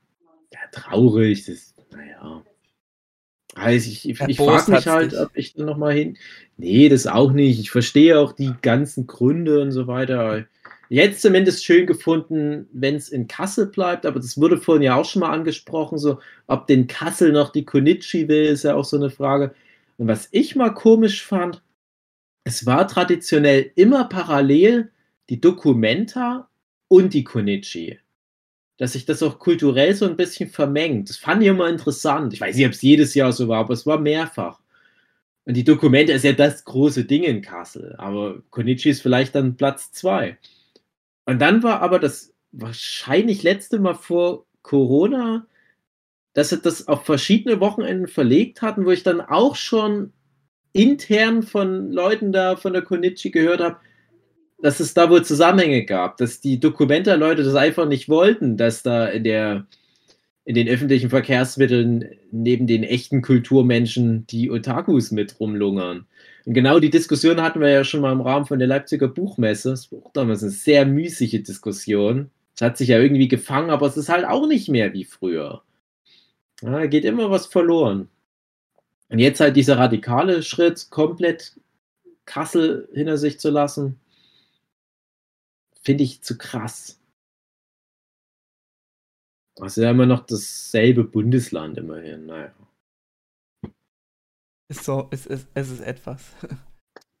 ja traurig. Das, naja. Also ich, ich, ich frage mich halt, dich. ob ich dann nochmal hin. Nee, das auch nicht. Ich verstehe auch die ganzen Gründe und so weiter. Jetzt zumindest schön gefunden, wenn es in Kassel bleibt, aber das wurde vorhin ja auch schon mal angesprochen, so ob den Kassel noch die Konichi will, ist ja auch so eine Frage. Und was ich mal komisch fand, es war traditionell immer parallel die Documenta und die Konichi. Dass sich das auch kulturell so ein bisschen vermengt. Das fand ich immer interessant. Ich weiß nicht, ob es jedes Jahr so war, aber es war mehrfach. Und die Dokumente ist ja das große Ding in Kassel, aber Konichi ist vielleicht dann Platz zwei. Und dann war aber das wahrscheinlich letzte Mal vor Corona, dass sie das auf verschiedene Wochenenden verlegt hatten, wo ich dann auch schon intern von Leuten da von der Konichi gehört habe, dass es da wohl Zusammenhänge gab, dass die Dokumenta-Leute das einfach nicht wollten, dass da in der in den öffentlichen Verkehrsmitteln neben den echten Kulturmenschen die Otakus mit rumlungern. Und genau die Diskussion hatten wir ja schon mal im Rahmen von der Leipziger Buchmesse. Das war auch damals eine sehr müßige Diskussion. Es hat sich ja irgendwie gefangen, aber es ist halt auch nicht mehr wie früher. Ja, geht immer was verloren. Und jetzt halt dieser radikale Schritt, komplett Kassel hinter sich zu lassen, finde ich zu krass. Das ist ja immer noch dasselbe Bundesland immerhin, naja. Ist so, es ist, es ist etwas.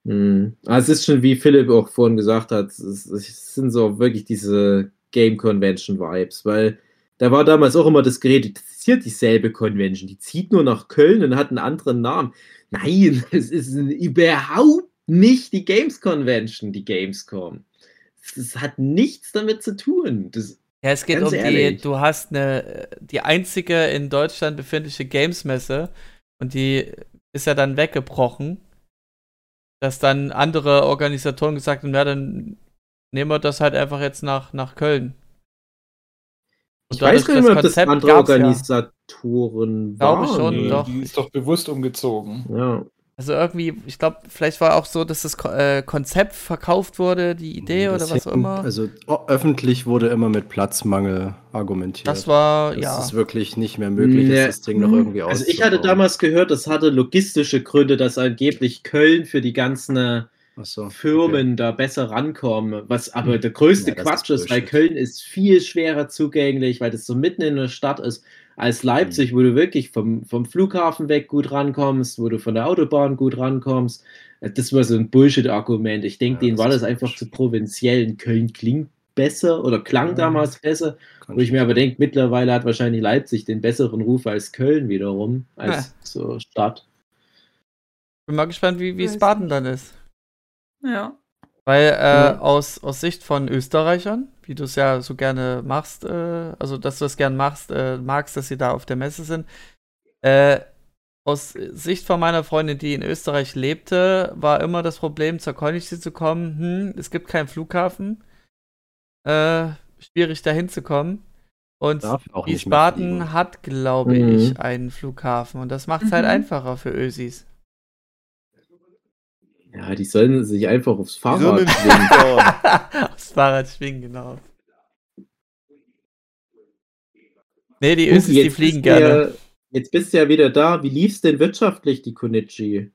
Mhm. Aber es ist schon, wie Philipp auch vorhin gesagt hat, es, es sind so wirklich diese Game Convention Vibes, weil da war damals auch immer das Gerät, das ist hier dieselbe Convention, die zieht nur nach Köln und hat einen anderen Namen. Nein, es ist überhaupt nicht die Games Convention, die Gamescom. Das hat nichts damit zu tun. Das, Ja, es geht um die, ehrlich. du hast eine, die einzige in Deutschland befindliche Games-Messe und die ist ja dann weggebrochen, dass dann andere Organisatoren gesagt haben, na dann nehmen wir das halt einfach jetzt nach, nach Köln. Und ich weiß gar nicht mehr, ob das Konzept andere gab's ja. Organisatoren Glaube waren. schon, Nee, doch. Die ist doch bewusst umgezogen. Ja. Also irgendwie, ich glaube, vielleicht war auch so, dass das äh, Konzept verkauft wurde, die Idee Das oder was auch hing- immer. Also öffentlich wurde immer mit Platzmangel argumentiert. das war, Dass ja. es wirklich nicht mehr möglich Nee. ist, das Ding noch irgendwie Also ich hatte damals gehört, das hatte logistische Gründe, dass angeblich Köln für die ganzen äh, so, Firmen da besser rankommen. Was aber der größte Ja, das Quatsch ist ist, weil. Köln ist viel schwerer zugänglich, weil das so mitten in der Stadt ist als Leipzig, wo du wirklich vom, vom Flughafen weg gut rankommst, wo du von der Autobahn gut rankommst. Äh, Das war so ein Bullshit-Argument. Ich denke, Ja, denen das war das einfach zu provinziell. In Köln klingt besser oder klang Ja. damals besser. Wo ich mir aber denke, mittlerweile hat wahrscheinlich Leipzig den besseren Ruf als Köln wiederum, als Ja. so Stadt. Bin mal gespannt, wie, wie Spartan nicht. dann ist. Ja. Weil äh, Ja. aus, aus Sicht von Österreichern, wie du es ja so gerne machst, äh, also dass du es gern machst, äh, magst, dass sie da auf der Messe sind, äh, aus Sicht von meiner Freundin, die in Österreich lebte, war immer das Problem, zur Konichi zu kommen, hm, es gibt keinen Flughafen, äh, schwierig dahin zu kommen. Und die fliegen. hat, glaube Mhm. ich, einen Flughafen und das macht es halt Mhm. einfacher für Ösis. Ja, die sollen sich einfach aufs Fahrrad schwingen. Aufs Fahrrad schwingen, genau. Nee, die Ösis, die jetzt fliegen gerne. Ja, jetzt bist du ja wieder da. Wie lief's denn wirtschaftlich, die Konichi?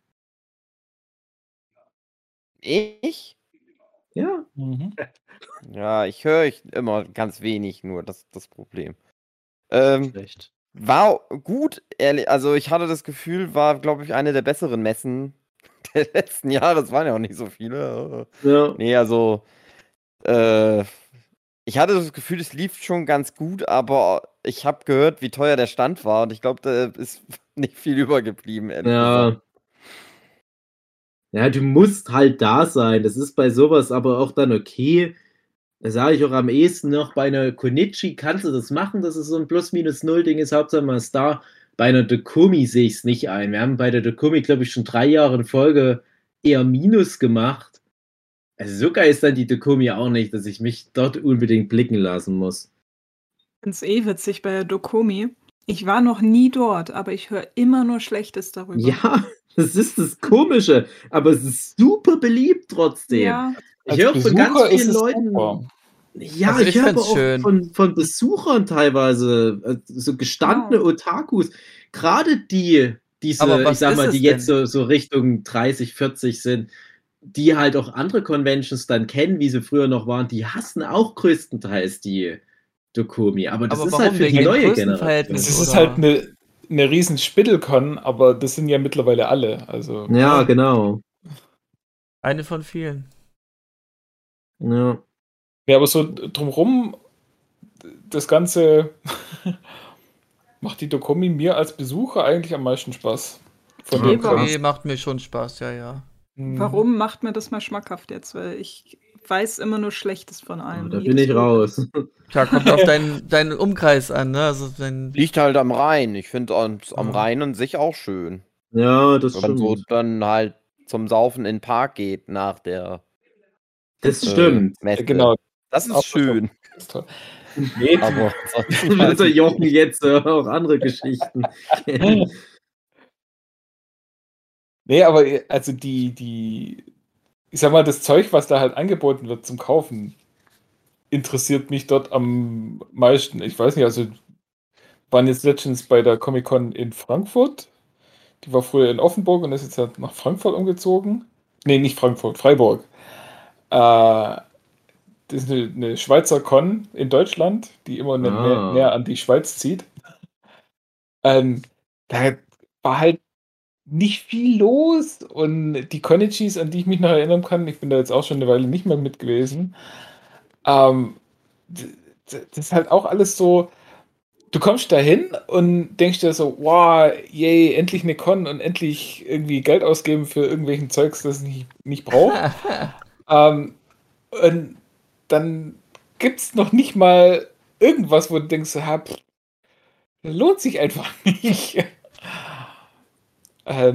Ich? Ja. Mhm. Ja, ich höre ich immer ganz wenig nur, das ist das Problem. Ähm, Schlecht. war gut, ehrlich, also ich hatte das Gefühl, war, glaube ich, eine der besseren Messen der letzten Jahre. Es waren ja auch nicht so viele. ja. Nee, also, äh, ich hatte das Gefühl, es lief schon ganz gut, aber ich habe gehört, wie teuer der Stand war und ich glaube, da ist nicht viel übergeblieben, Ja. gesagt. Ja, du musst halt da sein. Das ist bei sowas aber auch dann okay. Da sage ich auch am ehesten noch, bei einer Konichi kannst du das machen, dass es so ein Plus-Minus-Null-Ding ist, Hauptsache man ist da. Bei einer Dokumi sehe ich es nicht ein. Wir haben bei der Dokumi, glaube ich, schon drei Jahre in Folge eher Minus gemacht. Also so geil ist dann die Dokumi auch nicht, dass ich mich dort unbedingt blicken lassen muss. Ich finde es eh witzig bei der Dokomi. Ich war noch nie dort, aber ich höre immer nur Schlechtes darüber. Ja, das ist das Komische, aber es ist super beliebt trotzdem. Ja, Ich höre von ganz vielen Leuten. super. Ja, Also ich ich höre aber find's auch schön. von, von Besuchern teilweise, äh, so gestandene Genau. Otakus, gerade die, diese, ich sag mal, die jetzt so, so Richtung 30, 40 sind, die halt auch andere Conventions dann kennen, wie sie früher noch waren, die hassen auch größtenteils die Dokumi. Aber das Aber ist halt für die neue? Generation. Es ist Oder- halt eine, eine riesen Spittelcon, aber das sind ja mittlerweile alle. Also Ja, genau. Eine von vielen. Ja. Ja, aber so drumrum, das Ganze macht die Dokomi mir als Besucher eigentlich am meisten Spaß. Von. Con. Nee, macht mir schon Spaß, ja, ja. Mhm. warum macht mir das mal schmackhaft jetzt? Weil ich weiß immer nur Schlechtes von allem. Da bin ich raus. Tja, kommt auf deinen, deinen Umkreis an, ne? Also dein, Liegt halt am Rhein. Ich finde am. Rhein an sich auch schön. Ja, das Wenn man so stimmt. dann halt zum Saufen in den Park geht nach der Das äh, stimmt. Messe. Genau. Das Auch ist schön. Das ist toll. Nee, Aber ich Jochen jetzt äh, auch andere Geschichten. Nee, aber äh, also die, die, ich sag mal, das Zeug, was da halt angeboten wird zum Kaufen, interessiert mich dort am meisten. Ich weiß nicht, also waren jetzt letztens bei der Comic-Con in Frankfurt. Die war früher in Offenburg und ist jetzt halt nach Frankfurt umgezogen. Nee, nicht Frankfurt, Freiburg. Äh, das ist eine, eine Schweizer Con in Deutschland, die immer Ah. mehr, näher an die Schweiz zieht. Ähm, da war halt nicht viel los und die Konichis, an die ich mich noch erinnern kann, ich bin da jetzt auch schon eine Weile nicht mehr mit gewesen. Ähm, das ist halt auch alles so. Du kommst da hin und denkst dir so, wow, yay, endlich eine Con und endlich irgendwie Geld ausgeben für irgendwelchen Zeugs, das ich nicht, nicht brauche. ähm, und dann gibt es noch nicht mal irgendwas, wo du denkst, ha, pff, lohnt sich einfach nicht. Äh,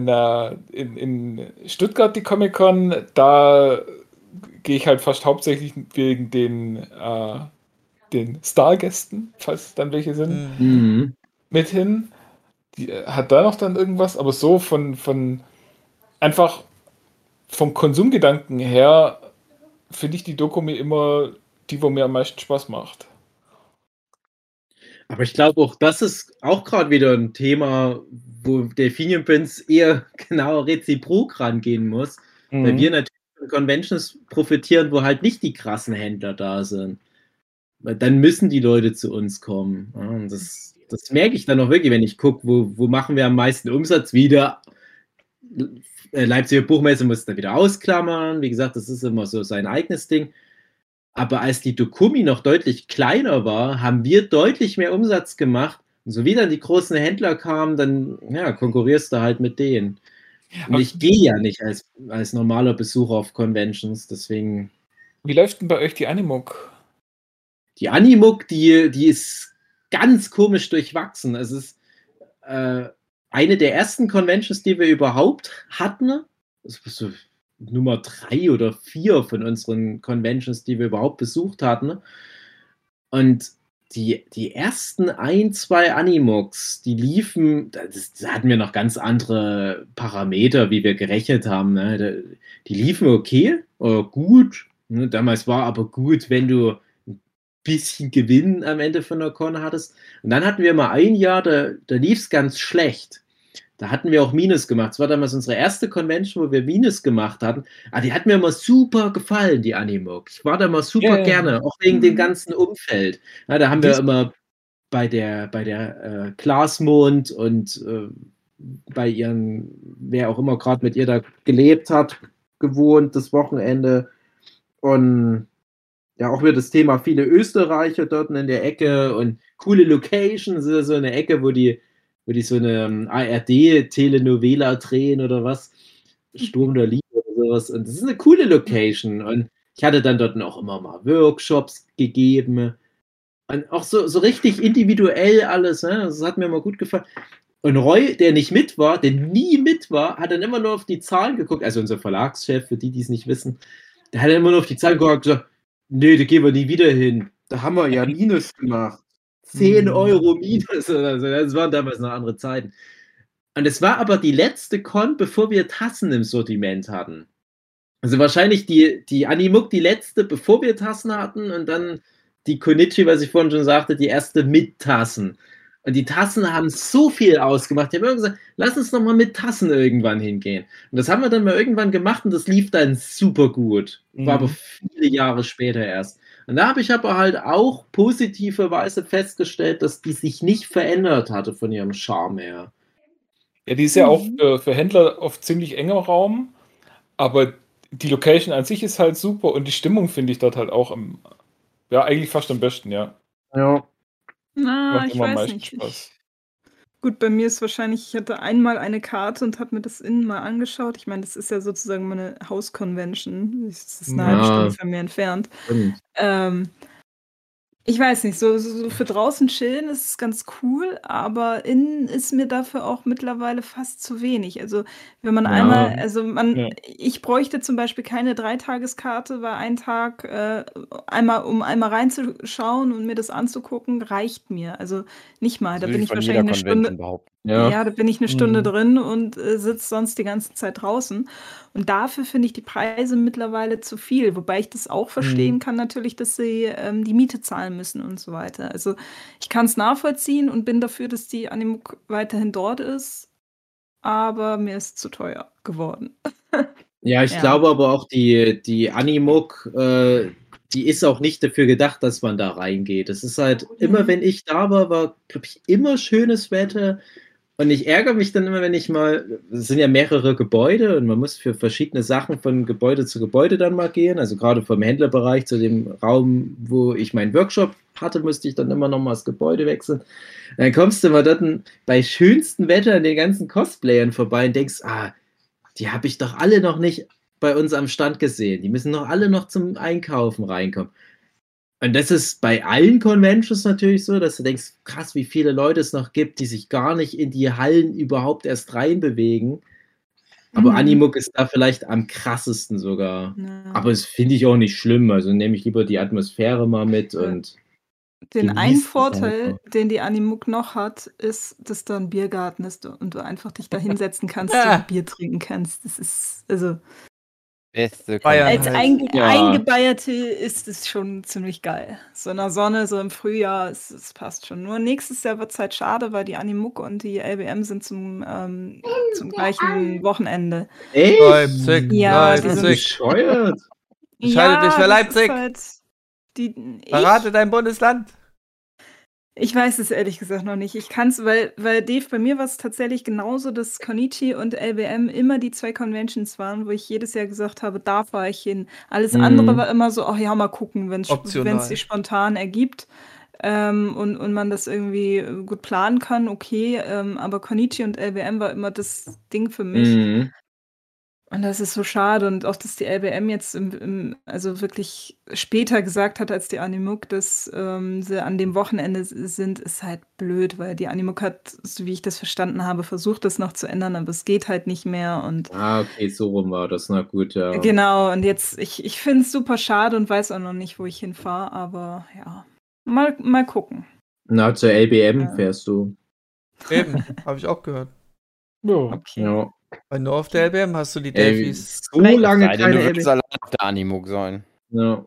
in, in Stuttgart die Comic-Con, da gehe ich halt fast hauptsächlich wegen den, äh, den Stargästen, falls es dann welche sind, Mhm. Mhm. mit hin. Die, äh, hat da noch dann irgendwas, aber so von, von einfach vom Konsumgedanken her finde ich die Doku mir immer die, wo mir am meisten Spaß macht. Aber ich glaube auch, das ist auch gerade wieder ein Thema, wo Delphinium Prince eher genau reziprok rangehen muss. Weil Mhm. wir natürlich von Conventions profitieren, wo halt nicht die krassen Händler da sind. Weil dann müssen die Leute zu uns kommen. Ja, und das, das merke ich dann auch wirklich, wenn ich gucke, wo, wo machen wir am meisten Umsatz wieder. Äh, Leipziger Buchmesse muss da wieder ausklammern. Wie gesagt, das ist immer so sein eigenes Ding. Aber als die Dokumi noch deutlich kleiner war, haben wir deutlich mehr Umsatz gemacht. Und so wie dann die großen Händler kamen, dann ja, konkurrierst du halt mit denen. Und ich gehe ja nicht als, als normaler Besucher auf Conventions, deswegen Wie läuft denn bei euch die Animuk? die Animuk, die, die ist ganz komisch durchwachsen. Es ist äh, eine der ersten Conventions, die wir überhaupt hatten. Das ist so Nummer drei oder vier von unseren Conventions, die wir überhaupt besucht hatten. Und die, die ersten ein, zwei Animux, die liefen, das, da hatten wir noch ganz andere Parameter, wie wir gerechnet haben. Ne? Die liefen okay, äh, gut. Ne? Damals war aber gut, wenn du bisschen Gewinn am Ende von der Con hattest. Und dann hatten wir mal ein Jahr, da, da lief es ganz schlecht. Da hatten wir auch Minus gemacht. Das war damals unsere erste Convention, wo wir Minus gemacht hatten. Aber die hat mir immer super gefallen, die Animuk. Ich war da mal super ja. gerne, auch wegen dem ganzen Umfeld. Ja, da haben wir immer bei der, bei der äh, Glasmond und äh, bei ihren, wer auch immer gerade mit ihr da gelebt hat, gewohnt, das Wochenende. Und ja, auch wieder das Thema viele Österreicher dort in der Ecke und coole Locations. Ja so eine Ecke, wo die, wo die so eine ähm, ARD-Telenovela drehen oder was. Sturm der Liebe oder sowas. Und das ist eine coole Location. Und ich hatte dann dort auch immer mal Workshops gegeben. Und auch so, so richtig individuell alles. Ne? Das hat mir immer gut gefallen. Und Roy, der nicht mit war, der nie mit war, hat dann immer nur auf die Zahlen geguckt. Also unser Verlagschef, für die, die es nicht wissen, der hat dann immer nur auf die Zahlen geguckt und gesagt, nee, da gehen wir nie wieder hin. Da haben wir ja Minus gemacht. 10 Mhm. Euro Minus oder so. Das waren damals noch andere Zeiten. Und es war aber die letzte Con, bevor wir Tassen im Sortiment hatten. Also wahrscheinlich die, die Animuk die letzte, bevor wir Tassen hatten und dann die Konichi, was ich vorhin schon sagte, die erste mit Tassen. Und die Tassen haben so viel ausgemacht. Ich habe immer gesagt, lass uns noch mal mit Tassen irgendwann hingehen. Und das haben wir dann mal irgendwann gemacht und das lief dann super gut. War Mhm. aber viele Jahre später erst. Und da habe ich aber halt auch positiverweise festgestellt, dass die sich nicht verändert hatte von ihrem Charme her. Ja, die ist ja auch Mhm. für, für Händler auf ziemlich engem Raum, aber die Location an sich ist halt super und die Stimmung finde ich dort halt auch am, ja, eigentlich fast am besten, ja. Ja. Na, Ah, ich weiß nicht. Spaß. Gut, bei mir ist wahrscheinlich, ich hatte einmal eine Karte und habe mir das innen mal angeschaut. Ich meine, das ist ja sozusagen meine Haus-Convention. Das ist eine halbe Ja. Stunde von mir entfernt. Ähm, Ich weiß nicht, so, so, für draußen chillen ist es ganz cool, aber innen ist mir dafür auch mittlerweile fast zu wenig. Also wenn man Ja. einmal, also man, Ja. ich bräuchte zum Beispiel keine Dreitageskarte, weil ein Tag äh, einmal, um einmal reinzuschauen und mir das anzugucken, reicht mir. Also nicht mal, da Das bin will ich wahrscheinlich eine Stunde, behaupten. Ja, da bin ich eine Stunde Mhm. drin und äh, sitze sonst die ganze Zeit draußen. Und dafür finde ich die Preise mittlerweile zu viel. Wobei ich das auch verstehen Mhm. kann, natürlich, dass sie ähm, die Miete zahlen müssen und so weiter. Also ich kann es nachvollziehen und bin dafür, dass die Animuk weiterhin dort ist. Aber mir ist zu teuer geworden. Ja, ich Ja. glaube aber auch, die, die Animuk, äh, die ist auch nicht dafür gedacht, dass man da reingeht. Es ist halt immer, Mhm. wenn ich da war, war, glaube ich, immer schönes Wetter. Und ich ärgere mich dann immer, wenn ich mal, es sind ja mehrere Gebäude und man muss für verschiedene Sachen von Gebäude zu Gebäude dann mal gehen. Also gerade vom Händlerbereich zu dem Raum, wo ich meinen Workshop hatte, musste ich dann immer noch mal das Gebäude wechseln. Dann kommst du mal dort bei schönstem Wetter an den ganzen Cosplayern vorbei und denkst, ah, die habe ich doch alle noch nicht bei uns am Stand gesehen. Die müssen doch alle noch zum Einkaufen reinkommen. Und das ist bei allen Conventions natürlich so, dass du denkst, krass, wie viele Leute es noch gibt, die sich gar nicht in die Hallen überhaupt erst reinbewegen. Aber Mhm. Animuk ist da vielleicht am krassesten sogar. Ja. Aber das finde ich auch nicht schlimm. Also nehme ich lieber die Atmosphäre mal mit Ja. und Den einen Vorteil, den die Animuk noch hat, ist, dass da ein Biergarten ist und du einfach dich da hinsetzen kannst Ja. und Bier trinken kannst. Das ist, also Beste Bayern als halt. ein, Ja. Eingebeierte ist es schon ziemlich geil. So in der Sonne, so im Frühjahr, es, es passt schon. Nur nächstes Jahr wird es halt schade, weil die Animuk und die LBM sind zum, ähm, zum gleichen Wochenende. Ey, Leipzig, Ja, Leipzig. bescheuert. Entscheide dich für Leipzig. Halt die, Verrate dein Bundesland. Ich weiß es ehrlich gesagt noch nicht. Ich kann es, weil, weil Dave, bei mir war es tatsächlich genauso, dass Konichi und LBM immer die zwei Conventions waren, wo ich jedes Jahr gesagt habe, da fahre ich hin. Alles Mhm. andere war immer so, ach ja, mal gucken, wenn es sich spontan ergibt ähm, und, und man das irgendwie äh, gut planen kann, okay. Ähm, aber Konichi und LBM war immer das Ding für mich. Mhm. Und das ist so schade. Und auch, dass die LBM jetzt im, im, also wirklich später gesagt hat als die Animuk, dass ähm, sie an dem Wochenende sind, ist halt blöd, weil die Animuk hat, so wie ich das verstanden habe, versucht, das noch zu ändern, aber es geht halt nicht mehr. Und Ah, okay, so rum war das. Na gut, ja. genau, und jetzt, ich, ich finde es super schade und weiß auch noch nicht, wo ich hinfahre, aber ja. Mal, mal gucken. Na, zur LBM Ja. fährst du. Eben, habe ich auch gehört. Ja. Okay. Ja. Weil nur auf der LBM hast du die Ey, Delphis. so lange Sei denn, keine du willst LBM. allein auf der Animuk sein. Ja.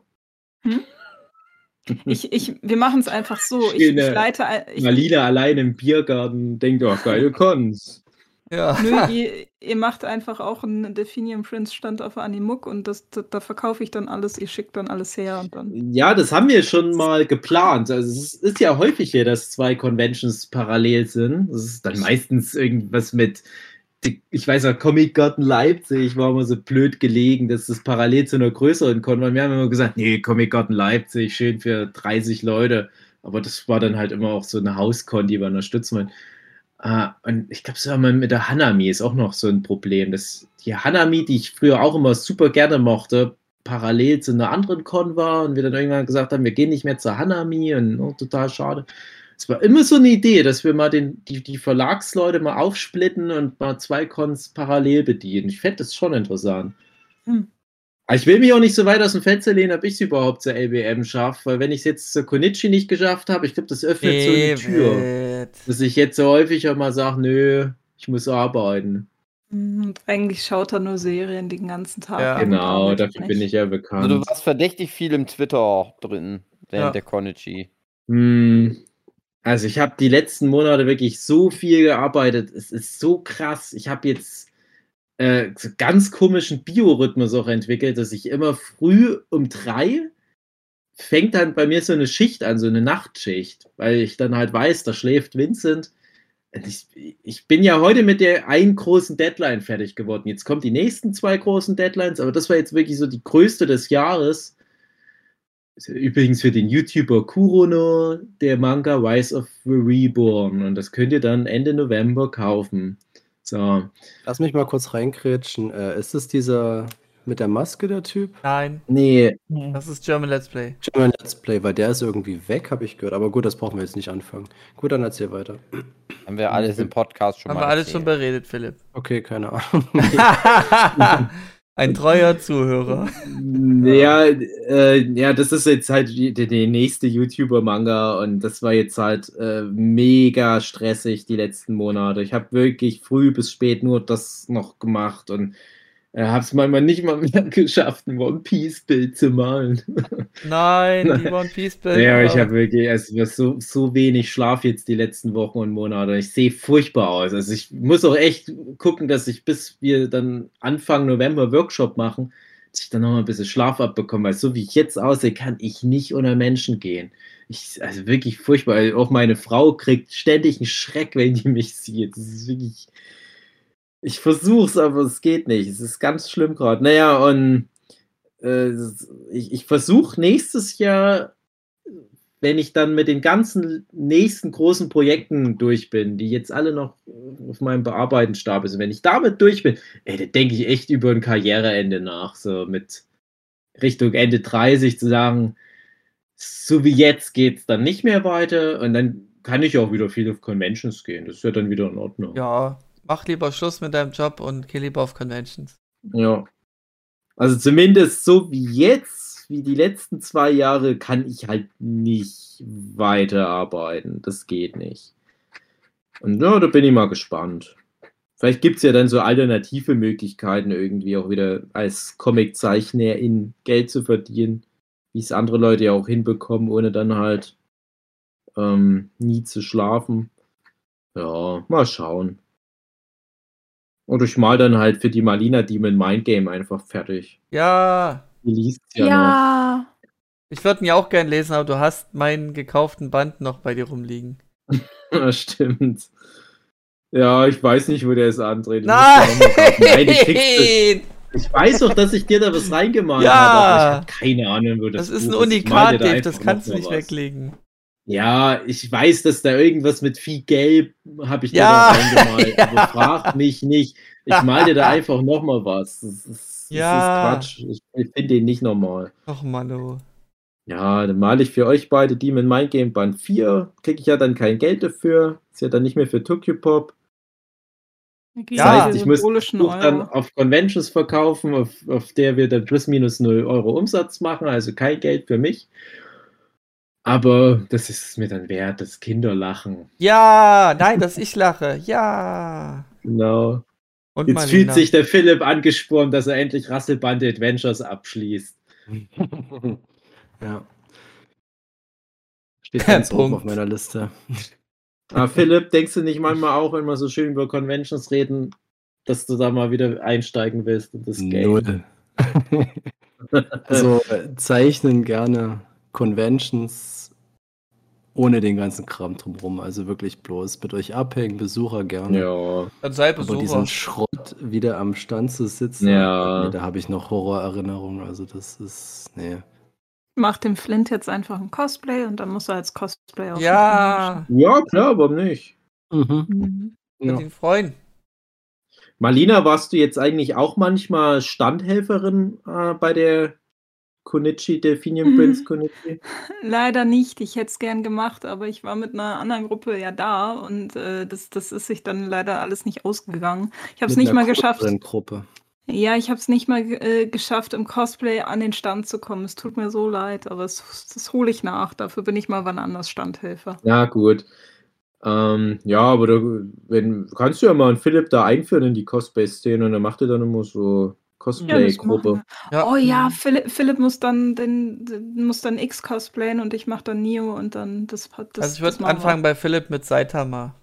Ich, ich, wir machen es einfach so. Ich, ich leite. Ich, Marlina allein im Biergarten denkt, oh, geile Cons. Ja. Nö, ihr, ihr macht einfach auch einen Definium Prince Stand auf Animuk und das, da, da verkaufe ich dann alles, ihr schickt dann alles her und dann. Ja, das haben wir schon mal geplant. Also es ist ja häufig hier, dass zwei Conventions parallel sind. Das ist dann meistens irgendwas mit, die- ich weiß ja, Comic Garden Leipzig war immer so blöd gelegen, dass das parallel zu einer größeren Con war. Wir haben immer gesagt, nee, Comic Garden Leipzig, schön für 30 Leute. Aber das war dann halt immer auch so eine Hauskon, die wir unterstützen wollen. Ah, und ich glaube, so mit der Hanami ist auch noch so ein Problem. Das, die Hanami, die ich früher auch immer super gerne mochte, parallel zu einer anderen Con war und wir dann irgendwann gesagt haben, wir gehen nicht mehr zur Hanami und oh, total schade. Es war immer so eine Idee, dass wir mal den, die, die Verlagsleute mal aufsplitten und mal zwei Cons parallel bedienen. Ich fände das schon interessant. Hm. Aber ich will mich auch nicht so weit aus dem Fenster lehnen, ob ich es überhaupt zur LBM schaffe, weil wenn ich es jetzt zur Konichi nicht geschafft habe, ich glaube, das öffnet so eine Tür. Dass ich jetzt so häufig auch mal sage, nö, ich muss arbeiten. Und eigentlich schaut er nur Serien den ganzen Tag. Ja. Genau, dafür nicht. bin ich ja Also bekannt. du warst verdächtig viel im Twitter drin während Ja. der Konichi. Hm, Also ich habe die letzten Monate wirklich so viel gearbeitet. Es ist so krass. Ich habe jetzt äh, so ganz komischen Biorhythmus auch entwickelt, dass ich immer früh um drei fängt dann bei mir so eine Schicht an, so eine Nachtschicht, weil ich dann halt weiß, da schläft Vincent. Ich, ich bin ja heute mit der einen großen Deadline fertig geworden. Jetzt kommen die nächsten zwei großen Deadlines, aber das war jetzt wirklich so die größte des Jahres. Übrigens für den YouTuber Kurono, der Manga Rise of the Reborn. Und das könnt ihr dann Ende November kaufen. So. Lass mich mal kurz reinkrätschen. Äh, ist es dieser Mit der Maske, der Typ? Nein, Nee, das ist German Let's Play. German Let's Play, weil der ist irgendwie weg, habe ich gehört. Aber gut, das brauchen wir jetzt nicht anfangen. Gut, dann erzähl weiter. Haben wir alles im Podcast schon Haben mal wir alles schon erzählt. beredet, Philipp. Okay, keine Ahnung. Ein treuer Zuhörer. Ja, äh, ja, das ist jetzt halt die nächste YouTuber-Manga und das war jetzt halt äh, mega stressig die letzten Monate. Ich habe wirklich früh bis spät nur das noch gemacht und äh, habe es manchmal nicht mal mehr geschafft, ein One Piece-Bild zu malen. Nein, die One Piece Bilder. Ja, ich habe wirklich also so, so wenig Schlaf jetzt die letzten Wochen und Monate. Ich sehe furchtbar aus. Also ich muss auch echt gucken, dass ich bis wir dann Anfang November Workshop machen, dass ich dann noch mal ein bisschen Schlaf abbekomme, weil so wie ich jetzt aussehe, kann ich nicht unter Menschen gehen. Ich, also wirklich furchtbar. Auch meine Frau kriegt ständig einen Schreck, wenn die mich sieht. Das ist wirklich. Ich versuch's, aber es geht nicht. Es ist ganz schlimm gerade. Naja, und äh, ich, ich versuche nächstes Jahr, wenn ich dann mit den ganzen nächsten großen Projekten durch bin, die jetzt alle noch auf meinem Bearbeitenstab sind, wenn ich damit durch bin, ey, dann denke ich echt über ein Karriereende nach, so mit Richtung Ende 30 zu sagen, so wie jetzt geht's dann nicht mehr weiter und dann kann ich auch wieder viel auf Conventions gehen. Das ist ja dann wieder in Ordnung. Ja, mach lieber Schluss mit deinem Job und geh lieber auf Conventions. Ja. Also zumindest so wie jetzt, wie die letzten zwei Jahre, kann ich halt nicht weiterarbeiten. Das geht nicht. Und ja, da bin ich mal gespannt. Vielleicht gibt es ja dann so alternative Möglichkeiten, irgendwie auch wieder als Comiczeichner in Geld zu verdienen, wie es andere Leute ja auch hinbekommen, ohne dann halt ähm, nie zu schlafen. Ja, mal schauen. Und ich mal dann halt für die Malina Demon Mind Game einfach fertig. Ja, Die liest ja, Ja. ich würde ihn ja auch gern lesen, aber du hast meinen gekauften Band noch bei dir rumliegen. noch. Stimmt. Ja, ich weiß nicht, wo der ist, André. Du Nein! Nein, kriegst. Ich weiß doch, dass ich dir da was reingemalt Ja. habe, aber ich habe keine Ahnung, wo das Das ist ein Unikat, da Dave, das kannst du noch nicht was. weglegen. Ja, ich weiß, dass da irgendwas mit viel Gelb habe ich Ja. da reingemalt, aber frag mich nicht. Ich mal dir da einfach nochmal was. Das ist, das Ja. ist Quatsch. Ich, ich finde den nicht normal. Och, Mano. Ja, dann male ich für euch beide Demon Mind Game Band 4. Kriege ich ja dann kein Geld dafür. Ist ja dann nicht mehr für Tokyo Pop. Das Ja. heißt, ich muss das dann auf Conventions verkaufen, auf, auf der wir dann plus minus 0 Euro Umsatz machen, also kein Geld für mich. Aber das ist es mir dann wert, das Kinderlachen. Ja, nein, dass ich lache. Ja. Genau. Und Jetzt fühlt sich der Philipp angespornt, dass er endlich Rasselbande Adventures abschließt. ja. Steht ganz oben Punkt. auf meiner Liste. Ah, Philipp, denkst du nicht manchmal auch, wenn wir so schön über Conventions reden, dass du da mal wieder einsteigen willst in das Game? Null. also zeichnen gerne Conventions ohne den ganzen Kram drumherum. Also wirklich bloß mit euch abhängen, Besucher gerne. Ja. Dann sei Aber Besucher. diesen Schrott wieder am Stand zu sitzen, Ja. nee, da habe ich noch Horrorerinnerungen. Also das ist, nee. Mach dem Flint jetzt einfach ein Cosplay und dann muss er als Cosplay auch. Ja, Ja, klar, warum nicht? Mhm. Mhm. Ja. ihn freuen. Marlina, warst du jetzt eigentlich auch manchmal Standhelferin äh, bei der Konichi, Delphinium Mhm. Prince Konichi? Leider nicht. Ich hätte es gern gemacht, aber ich war mit einer anderen Gruppe ja da und äh, das, das ist sich dann leider alles nicht ausgegangen. Ich habe es nicht einer mal geschafft. Gruppe. Ja, ich habe es nicht mal äh, geschafft, im Cosplay an den Stand zu kommen. Es tut mir so leid, aber es, das hole ich nach. Dafür bin ich mal wann anders Standhelfer. Ja, gut. Ähm, ja, aber da, wenn, kannst du ja mal einen Philipp da einführen in die Cosplay-Szene und dann macht er dann immer so Cosplay-Gruppe. Ja. Oh ja, Philipp, Philipp muss dann den, den muss dann X cosplayen und ich mache dann Neo und dann das. das Also ich würde anfangen bei Philipp mit Saitama.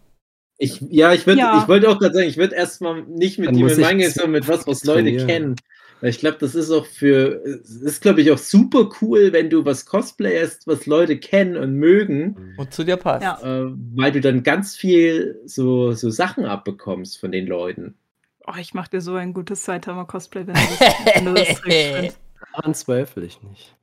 Ich, ja, ich würde, Ja. ich wollte auch gerade sagen, ich würde erstmal nicht mit Dann ihm in Mangel, sondern mit was, was Leute kennen. Weil ich glaube, das ist auch für, ist glaube ich auch super cool, wenn du was cosplayest, was Leute kennen und mögen, Und zu dir passt. Äh, weil du dann ganz viel so, so Sachen abbekommst von den Leuten. Oh, ich mache dir so ein gutes Saitama-Cosplay, wenn du das, wenn du das trägst. Daran zweifle ich nicht.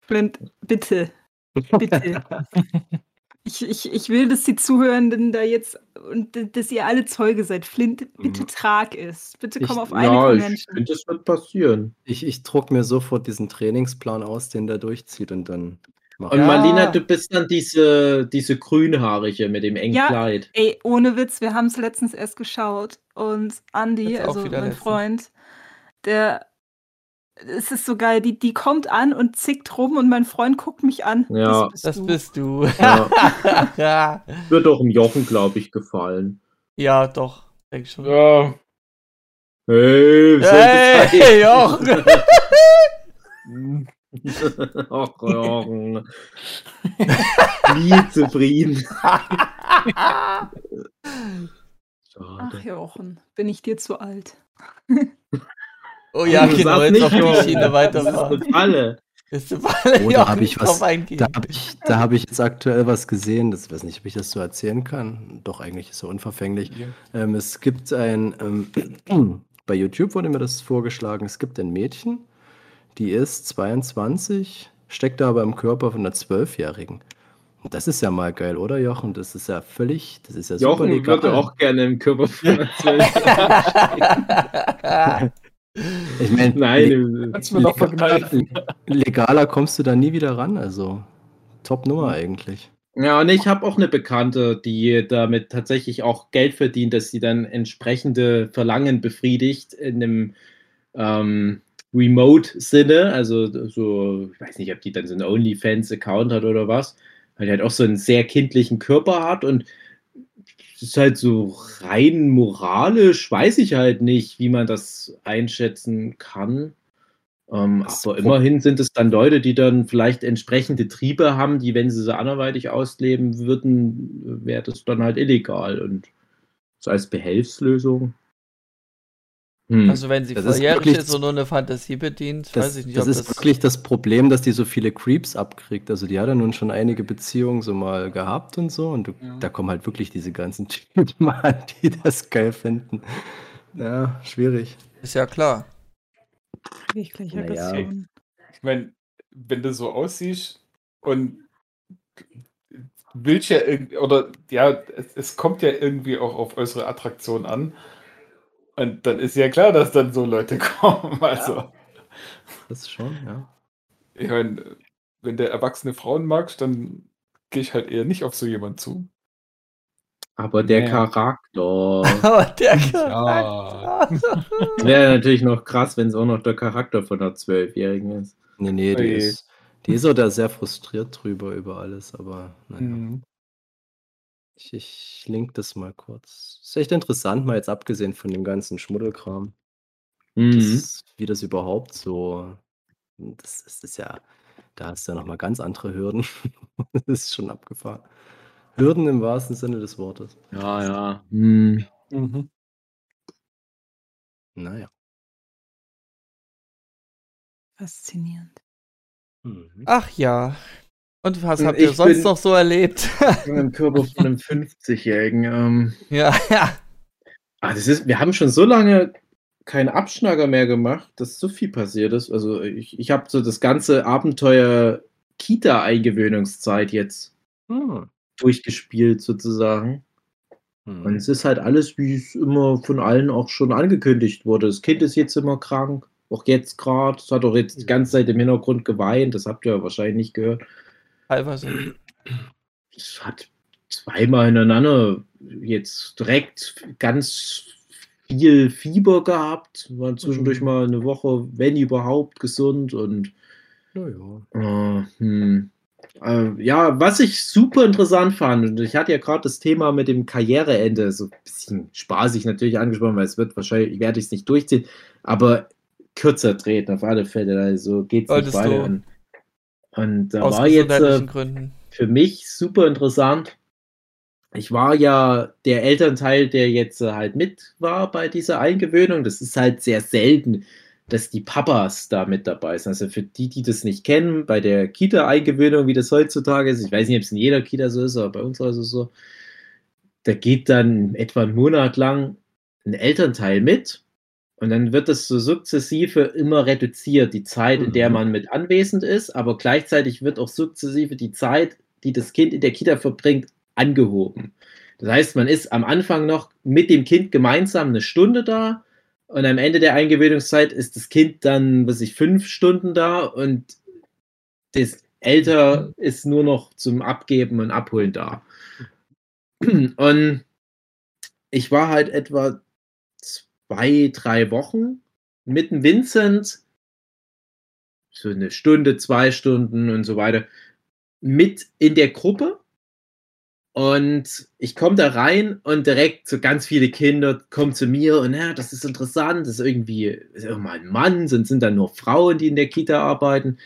Flint, bitte. Bitte. Ich, ich, ich will, dass die Zuhörenden da jetzt und dass ihr alle Zeuge seid. Flint, bitte Mhm. trag es. Bitte komm Ich- auf eine Ja, ich Convention. finde, das wird passieren. Ich, ich druck mir sofort diesen Trainingsplan aus, den der durchzieht und dann Und Ja. Marlina, du bist dann diese, diese Grünhaarige mit dem engen Ja. Kleid. Ey, ohne Witz, wir haben es letztens erst geschaut und Andy, also mein letztens. Freund, der, es ist so geil, die, die kommt an und zickt rum und mein Freund guckt mich an. Ja. das bist Das du. bist du. Ja, ja. wird doch dem Jochen, glaube ich, gefallen. ja, doch. Denk schon. Ja. Hey, so Hey, Jochen! Ach, Jochen. Nie zufrieden. Ach. Jochen, bin ich dir zu alt. Oh ja, Du genau, jetzt nicht, auf die. Schiene Das ist weiterfahren. eine Falle. Ist du alle Oh, da hab ich was-. Da habe ich, da hab ich jetzt aktuell was gesehen, das weiß nicht, ob ich das so erzählen kann. Doch, eigentlich ist es so unverfänglich. ja. Ähm, es gibt ein, ähm, bei YouTube wurde mir das vorgeschlagen, es gibt ein Mädchen, die ist 22, steckt da aber im Körper von einer Zwölfjährigen. Das ist ja mal geil, oder Jochen? Das ist ja völlig, das ist ja super Jochen legal. würde auch gerne im Körper von einer Zwölf- Ich meine, Nein, Kannst du mir noch verkneifen. legaler kommst du da nie wieder ran, also top Nummer eigentlich. Ja, und ich habe auch eine Bekannte, die damit tatsächlich auch Geld verdient, dass sie dann entsprechende Verlangen befriedigt in einem ähm, Remote-Sinne. Also so, ich weiß nicht, ob die dann so einen OnlyFans-Account hat oder was, weil die halt auch so einen sehr kindlichen Körper hat und es ist halt so rein moralisch, weiß ich halt nicht, wie man das einschätzen kann. Ähm, Das aber immerhin sind es dann Leute, die dann vielleicht entsprechende Triebe haben, die, wenn sie sie anderweitig ausleben würden, wäre das dann halt illegal. Und so als Behelfslösung. Hm. Also wenn sie Das ist ist und nur eine Fantasie bedient, Das, weiß ich nicht, das ob ist das wirklich das Problem, dass die so viele Creeps abkriegt. Also die hat ja nun schon einige Beziehungen so mal gehabt und so. Und du, Ja. da kommen halt wirklich diese ganzen Typen an, die das geil finden. Ja, schwierig. ist ja klar. Ich gleich Naja. Ich meine, wenn du so aussiehst und willst ja irgendwie, oder ja, es, es kommt ja irgendwie auch auf äußere Attraktion an. Und dann ist ja klar, dass dann so Leute kommen. Also, Das schon, ja. ich meine, wenn du erwachsene Frauen magst, dann gehe ich halt eher nicht auf so jemanden zu. aber der Ja. Charakter. Aber der Ja. Wäre natürlich noch krass, wenn es auch noch der Charakter von einer Zwölfjährigen ist. Nee, nee, die Oje. ist, die ist auch da sehr frustriert drüber über alles, aber naja. Mhm. Ich, ich link das mal kurz. Ist echt interessant, mal jetzt abgesehen von dem ganzen Schmuddelkram. Mhm. Das, wie das überhaupt so. Das, das ist ja, da hast du ja nochmal ganz andere Hürden. das ist schon abgefahren. Hürden im wahrsten Sinne des Wortes. Ja, ja. Hm. Mhm. Naja. Faszinierend. Mhm. Ach ja. Und was Und habt ihr ich sonst bin- noch so erlebt? Im Körper von einem 50-Jährigen. Ähm. ja, ja. Ah, das ist, wir haben schon so lange keinen Abschnacker mehr gemacht, dass so viel passiert ist. Also ich, ich habe so das ganze Abenteuer Kita-Eingewöhnungszeit jetzt Hm. durchgespielt sozusagen. Hm. Und es ist halt alles, wie es immer von allen auch schon angekündigt wurde. Das Kind ist jetzt immer krank, auch jetzt gerade. Es hat auch jetzt die ganze Zeit im Hintergrund geweint, das habt ihr ja wahrscheinlich nicht gehört. Teilweise. Es hat zweimal hintereinander jetzt direkt ganz viel Fieber gehabt, war zwischendurch Mhm. mal eine Woche, wenn überhaupt, gesund und Ja, ja. äh, hm. äh, ja, was ich super interessant fand, und ich hatte ja gerade das Thema mit dem Karriereende, so ein bisschen spaßig natürlich angesprochen, weil es wird wahrscheinlich, werde ich es nicht durchziehen, aber kürzer treten auf alle Fälle, also geht es nicht Solltest weiter. Und, da Aus war jetzt äh, für mich super interessant. Ich war ja der Elternteil, der jetzt äh, halt mit war bei dieser Eingewöhnung. Das ist halt sehr selten, dass die Papas da mit dabei sind. Also für die, die das nicht kennen, bei der Kita-Eingewöhnung, wie das heutzutage ist, ich weiß nicht, ob es in jeder Kita so ist, aber bei uns es so, da geht dann etwa einen Monat lang ein Elternteil mit und dann wird das so sukzessive immer reduziert, die Zeit, in der Mhm. man mit anwesend ist, aber gleichzeitig wird auch sukzessive die Zeit die das Kind in der Kita verbringt, angehoben. Das heißt, man ist am Anfang noch mit dem Kind gemeinsam eine Stunde da und am Ende der Eingewöhnungszeit ist das Kind dann, was ich, fünf Stunden da und das Älter ist nur noch zum Abgeben und Abholen da. Und ich war halt etwa zwei, drei Wochen mit dem Vincent, so eine Stunde, zwei Stunden und so weiter, mit in der Gruppe. Und ich komme da rein und direkt so ganz viele Kinder kommen zu mir und ja, das ist interessant, das ist irgendwie ist mal ein Mann, sind, sind dann nur Frauen, die in der Kita arbeiten.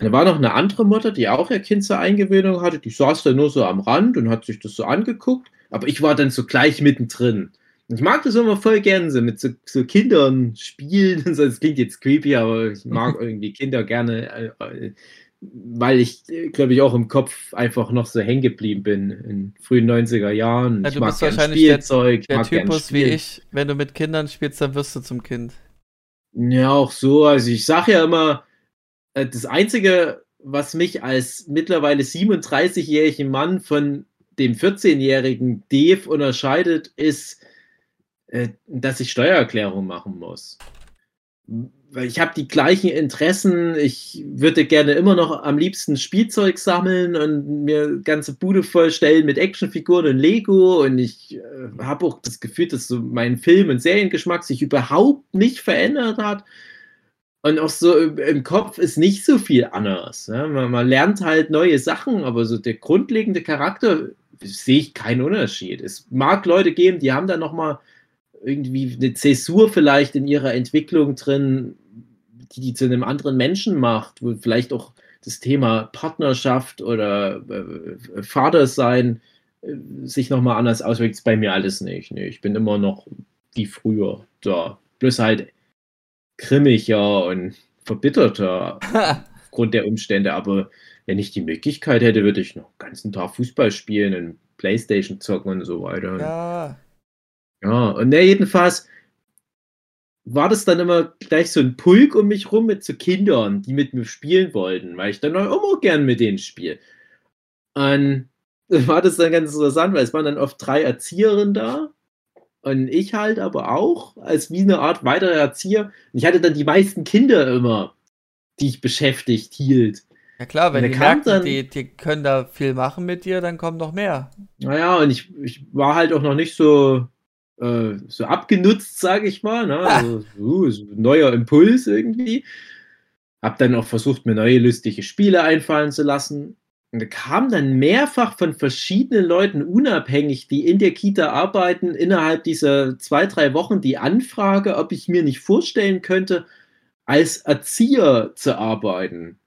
Und da war noch eine andere Mutter, die auch ihr Kind zur Eingewöhnung hatte, die saß da nur so am Rand und hat sich das so angeguckt, aber ich war dann so gleich mittendrin. Ich mag das immer voll gerne, so mit so, so Kindern spielen. Das klingt jetzt creepy, aber ich mag irgendwie Kinder gerne, äh, weil ich, glaube ich, auch im Kopf einfach noch so hängen geblieben bin in frühen 90er Jahren. Ja, ich du mag bist gern wahrscheinlich Spielzeug, Der gern Typus wie ich, wenn du mit Kindern spielst, dann wirst du zum Kind. Ja, auch so. Also ich sage ja immer, äh, das Einzige, was mich als mittlerweile 37-jährigen Mann von dem 14-jährigen Dave unterscheidet, ist, äh, dass ich Steuererklärung machen muss. Weil ich habe die gleichen Interessen. Ich würde gerne immer noch am liebsten Spielzeug sammeln und mir ganze Bude vollstellen mit Actionfiguren und Lego. Und ich äh, habe auch das Gefühl, dass so mein Film- und Seriengeschmack sich überhaupt nicht verändert hat. Und auch so im, Kopf ist nicht so viel anders. Ja? Man, man lernt halt neue Sachen, aber so der grundlegende Charakter sehe ich keinen Unterschied. Es mag Leute geben, die haben da nochmal irgendwie eine Zäsur vielleicht in ihrer Entwicklung drin, die die zu einem anderen Menschen macht, wo vielleicht auch das Thema Partnerschaft oder äh, Vatersein äh, sich nochmal anders auswirkt. Ist bei mir alles nicht. Nee, ich bin immer noch wie früher da. Bloß halt grimmiger und verbitterter aufgrund der Umstände. Aber wenn ich die Möglichkeit hätte, würde ich noch den ganzen Tag Fußball spielen und Playstation zocken und so weiter. Ja. Ja, und ne, jedenfalls war das dann immer gleich so ein Pulk um mich rum mit so Kindern, die mit mir spielen wollten, weil ich dann auch immer gern mit denen spiele. Und war das dann ganz interessant, weil es waren dann oft drei Erzieherinnen da und ich halt aber auch als wie eine Art weiterer Erzieher. Und ich hatte dann die meisten Kinder immer, die ich beschäftigt hielt. Ja klar, wenn die der merken, dann- die, die können da viel machen mit dir, dann kommt noch mehr. Naja, und ich, ich war halt auch noch nicht so, äh, so abgenutzt, sage ich mal. Ne? Also, uh, so neuer Impuls irgendwie. Hab dann auch versucht, mir neue lustige Spiele einfallen zu lassen. Und da kam dann mehrfach von verschiedenen Leuten unabhängig, die in der Kita arbeiten, innerhalb dieser zwei, drei Wochen die Anfrage, ob ich mir nicht vorstellen könnte, als Erzieher zu arbeiten.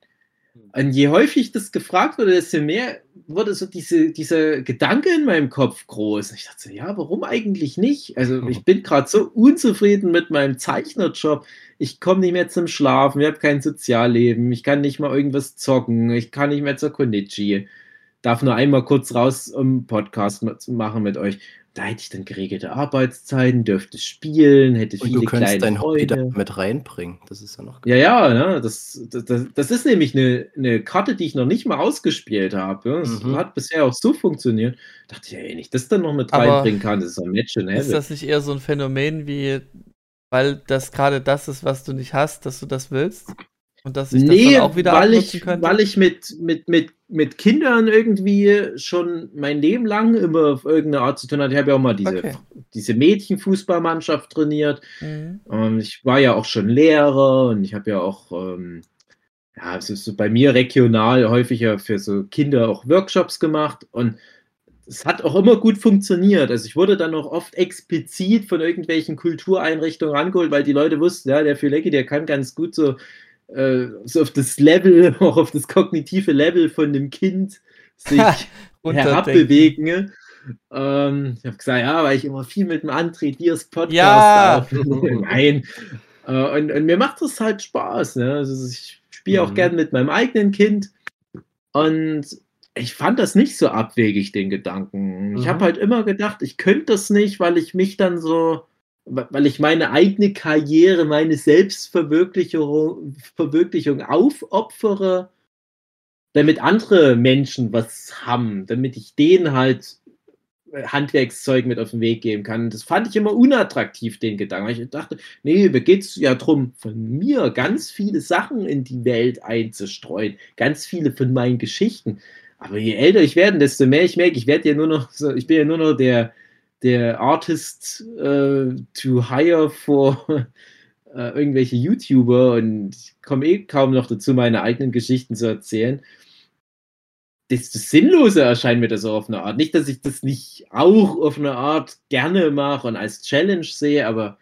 Und je häufig das gefragt wurde, desto mehr wurde so diese, dieser Gedanke in meinem Kopf groß. Ich dachte so, ja, warum eigentlich nicht? Also ich bin gerade so unzufrieden mit meinem Zeichnerjob. Ich komme nicht mehr zum Schlafen, ich habe kein Sozialleben, ich kann nicht mal irgendwas zocken, ich kann nicht mehr zur Konichi. Darf nur einmal kurz raus, um einen Podcast zu machen mit euch. Da hätte ich dann geregelte Arbeitszeiten, dürfte spielen, hätte Und viele du könntest kleine dein Hobby da mit reinbringen. Das ist ja noch Ja, ja, ne? das, das, das ist nämlich eine, eine Karte, die ich noch nicht mal ausgespielt habe. Das Mhm. hat bisher auch so funktioniert. Dachte ich, ja, wenn ich das dann noch mit Aber reinbringen kann, das ist ein Match in Ist das nicht eher so ein Phänomen wie, weil das gerade das ist, was du nicht hast, dass du das willst? Und dass das Nee, dann auch wieder weil ich, könnte? weil ich mit, mit, mit, mit Kindern irgendwie schon mein Leben lang immer auf irgendeine Art zu tun hatte. Ich habe ja auch mal diese, Okay. diese Mädchenfußballmannschaft trainiert. Mhm. Ich war ja auch schon Lehrer und ich habe ja auch, ähm, ja, es ist so bei mir regional häufiger für so Kinder auch Workshops gemacht und es hat auch immer gut funktioniert. Also ich wurde dann auch oft explizit von irgendwelchen Kultureinrichtungen rangeholt, weil die Leute wussten, ja, der Filecki, der kann ganz gut so, äh, so auf das Level, auch auf das kognitive Level von dem Kind sich herabbewegen. Ähm, ich habe gesagt, ja, weil ich immer viel mit dem André Diers Podcast Ja. aufnehme. Nein. Äh, und, und mir macht das halt Spaß. Ne? Also ich spiele auch Mhm. gern mit meinem eigenen Kind. Und ich fand das nicht so abwegig, den Gedanken. Ich Mhm. habe halt immer gedacht, ich könnte das nicht, weil ich mich dann so, weil ich meine eigene Karriere, meine Selbstverwirklichung Verwirklichung aufopfere, damit andere Menschen was haben, damit ich denen halt äh, Handwerkszeug mit auf den Weg geben kann. Das fand ich immer unattraktiv, den Gedanken. Ich dachte, nee, mir geht es ja darum, von mir ganz viele Sachen in die Welt einzustreuen, ganz viele von meinen Geschichten. Aber je älter ich werde, desto mehr ich merke, ich werde ja nur noch, ich bin ja nur noch der, der Artist äh, to hire for äh, irgendwelche YouTuber und komme eh kaum noch dazu, meine eigenen Geschichten zu erzählen desto sinnloser erscheint mir das auf eine Art. Nicht, dass ich das nicht auch auf eine Art gerne mache und als Challenge sehe, aber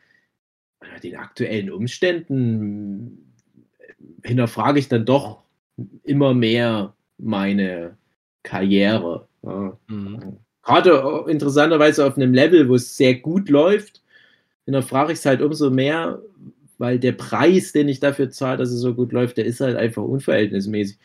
den aktuellen Umständen hinterfrage ich dann doch immer mehr meine Karriere. Ja. Mhm. Gerade interessanterweise auf einem Level, wo es sehr gut läuft, hinterfrage ich es halt umso mehr, weil der Preis, den ich dafür zahle, dass es so gut läuft, der ist halt einfach unverhältnismäßig.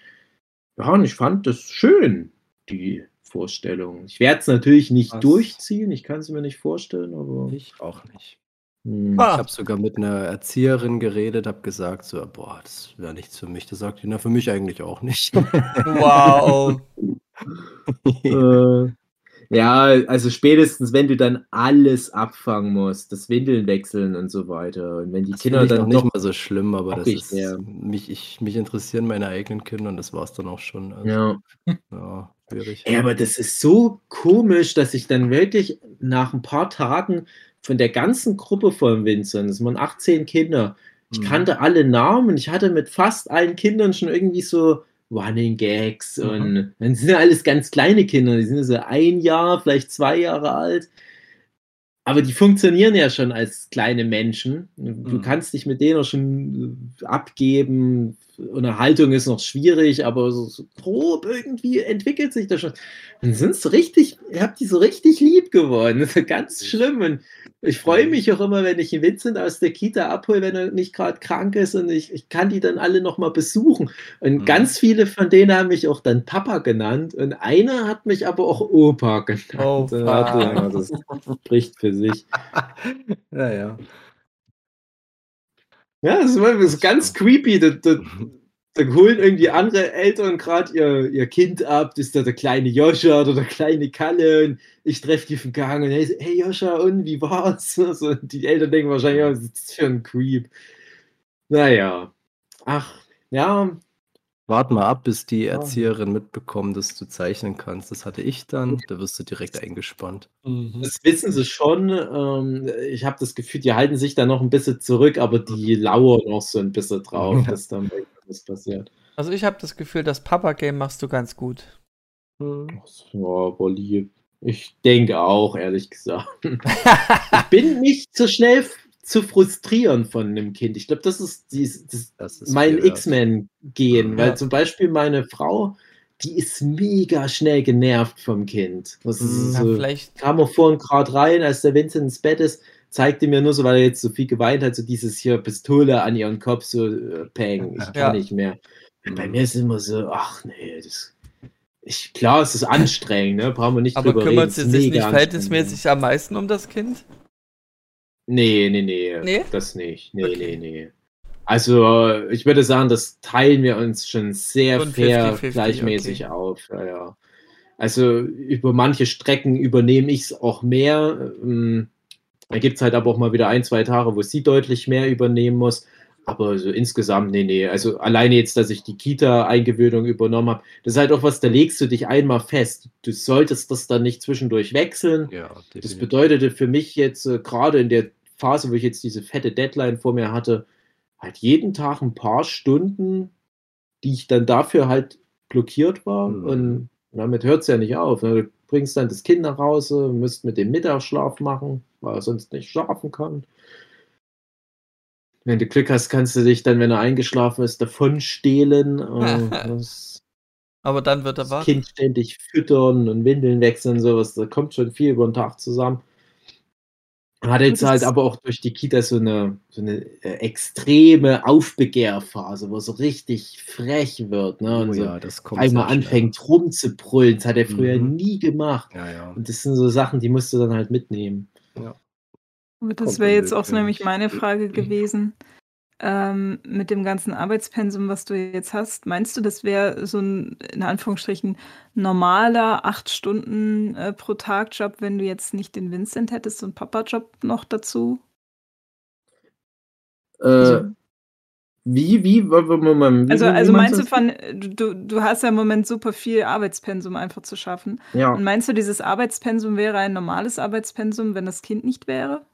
Ja, und ich fand das schön, die Vorstellung. Ich werde es natürlich nicht Was? durchziehen, ich kann es mir nicht vorstellen, aber. Ich auch nicht. Hm. Ah. Ich habe sogar mit einer Erzieherin geredet, habe gesagt, so, boah, das wäre nichts für mich. Das sagt die, na, für mich eigentlich auch nicht. Wow. äh, ja, also spätestens, wenn du dann alles abfangen musst, das Windeln wechseln und so weiter. Und wenn die das Kinder dann nicht mal so schlimm, aber das ist ja. mich, ich, mich interessieren meine eigenen Kinder und das war es dann auch schon. Also, ja. ja, schwierig. Ja, aber das ist so komisch, dass ich dann wirklich nach ein paar Tagen von der ganzen Gruppe von Vincent, das waren 18 Kinder, ich mhm. kannte alle Namen, ich hatte mit fast allen Kindern schon irgendwie so Running Gags mhm. und dann sind ja alles ganz kleine Kinder, die sind ja so ein Jahr, vielleicht zwei Jahre alt. Aber die funktionieren ja schon als kleine Menschen. Du mhm. kannst dich mit denen auch schon abgeben. Unterhaltung ist noch schwierig, aber so, so grob irgendwie entwickelt sich das schon. Dann sind so richtig, ihr habt die so richtig lieb geworden. Das ist ganz schlimm. Und ich freue mich auch immer, wenn ich einen Vincent aus der Kita abhole, wenn er nicht gerade krank ist und ich, ich kann die dann alle nochmal besuchen. Und mhm. ganz viele von denen haben mich auch dann Papa genannt und einer hat mich aber auch Opa genannt. Ja, das spricht für sich. ja, ja. Ja, das ist, ganz creepy. Das, das, da holen irgendwie andere Eltern gerade ihr, ihr Kind ab, das ist da der kleine Joscha oder der kleine Kalle und ich treffe die vom Gang und hey, hey Joscha, und wie war's? Also, die Eltern denken wahrscheinlich, was ist das für ein Creep? Naja, ach, ja. Wart mal ab, bis die Erzieherin mitbekommt, dass du zeichnen kannst. Das hatte ich dann, da wirst du direkt eingespannt. Mhm. Das wissen sie schon. Ähm, ich habe das Gefühl, die halten sich da noch ein bisschen zurück, aber die lauern noch so ein bisschen drauf, dass dann was passiert. Also ich habe das Gefühl, das Papa-Game machst du ganz gut. Hm. Ja, aber lieb. Ich denke auch, ehrlich gesagt. ich bin nicht so schnell zu frustrieren von einem Kind. Ich glaube, das ist, die, das, das ist mein X-Men-Gehen, weil zum Beispiel meine Frau, die ist mega schnell genervt vom Kind. Das ist hm, ja, vielleicht kam auch vorhin gerade rein, als der Vincent ins Bett ist, zeigte mir nur so, weil er jetzt so viel geweint hat, so dieses hier Pistole an ihren Kopf, so äh, Peng, ich kann ja. nicht mehr. Und bei mir ist es immer so, ach nee, das. Ich, klar, es ist anstrengend, ne? Brauchen wir nicht Aber drüber kümmert sie sich nicht verhältnismäßig am meisten um das Kind? Nee, nee, nee, nee? Das nicht. Nee, okay. nee, nee. Also, ich würde sagen, das teilen wir uns schon sehr Und fair 50, 50, gleichmäßig okay. auf. Ja, ja. Also, über manche Strecken übernehme ich es auch mehr. Ähm, da gibt es halt aber auch mal wieder ein, zwei Tage, wo sie deutlich mehr übernehmen muss. Aber so insgesamt, nee, nee. Also alleine jetzt, dass ich die Kita-Eingewöhnung übernommen habe, das ist halt auch was, da legst du dich einmal fest. Du solltest das dann nicht zwischendurch wechseln. Ja, das bedeutete für mich jetzt äh, gerade in der Phase, wo ich jetzt diese fette Deadline vor mir hatte, halt jeden Tag ein paar Stunden, die ich dann dafür halt blockiert war. Mhm. Und damit hört es ja nicht auf. Ne? Du bringst dann das Kind nach Hause, müsst mit dem Mittagsschlaf machen weil er sonst nicht schlafen kann. Wenn du Glück hast, kannst du dich dann, wenn er eingeschlafen ist, davon stehlen. Aber dann wird er wach. Kind ständig füttern und Windeln wechseln, sowas. Da kommt schon viel über den Tag zusammen. Hat jetzt halt aber auch durch die Kita so eine, so eine äh, extreme Aufbegehrphase, wo er so richtig frech wird. Ne? Und oh, so ja, einmal anfängt rumzubrüllen. Das hat er früher mhm. nie gemacht. Ja, ja. Und das sind so Sachen, die musst du dann halt mitnehmen. Ja. Das wäre jetzt auch nämlich meine Frage gewesen. ähm, mit dem ganzen Arbeitspensum, was du jetzt hast, meinst du, das wäre so ein, in Anführungsstrichen, normaler 8 Stunden äh, pro Tag Job, wenn du jetzt nicht den Vincent hättest, so ein Papa-Job noch dazu? Äh, Also, wie, wie, Moment, wie, also, wie, wie also meinst du von, du, du hast ja im Moment super viel Arbeitspensum einfach zu schaffen. Ja. Und meinst du, dieses Arbeitspensum wäre ein normales Arbeitspensum, wenn das Kind nicht wäre?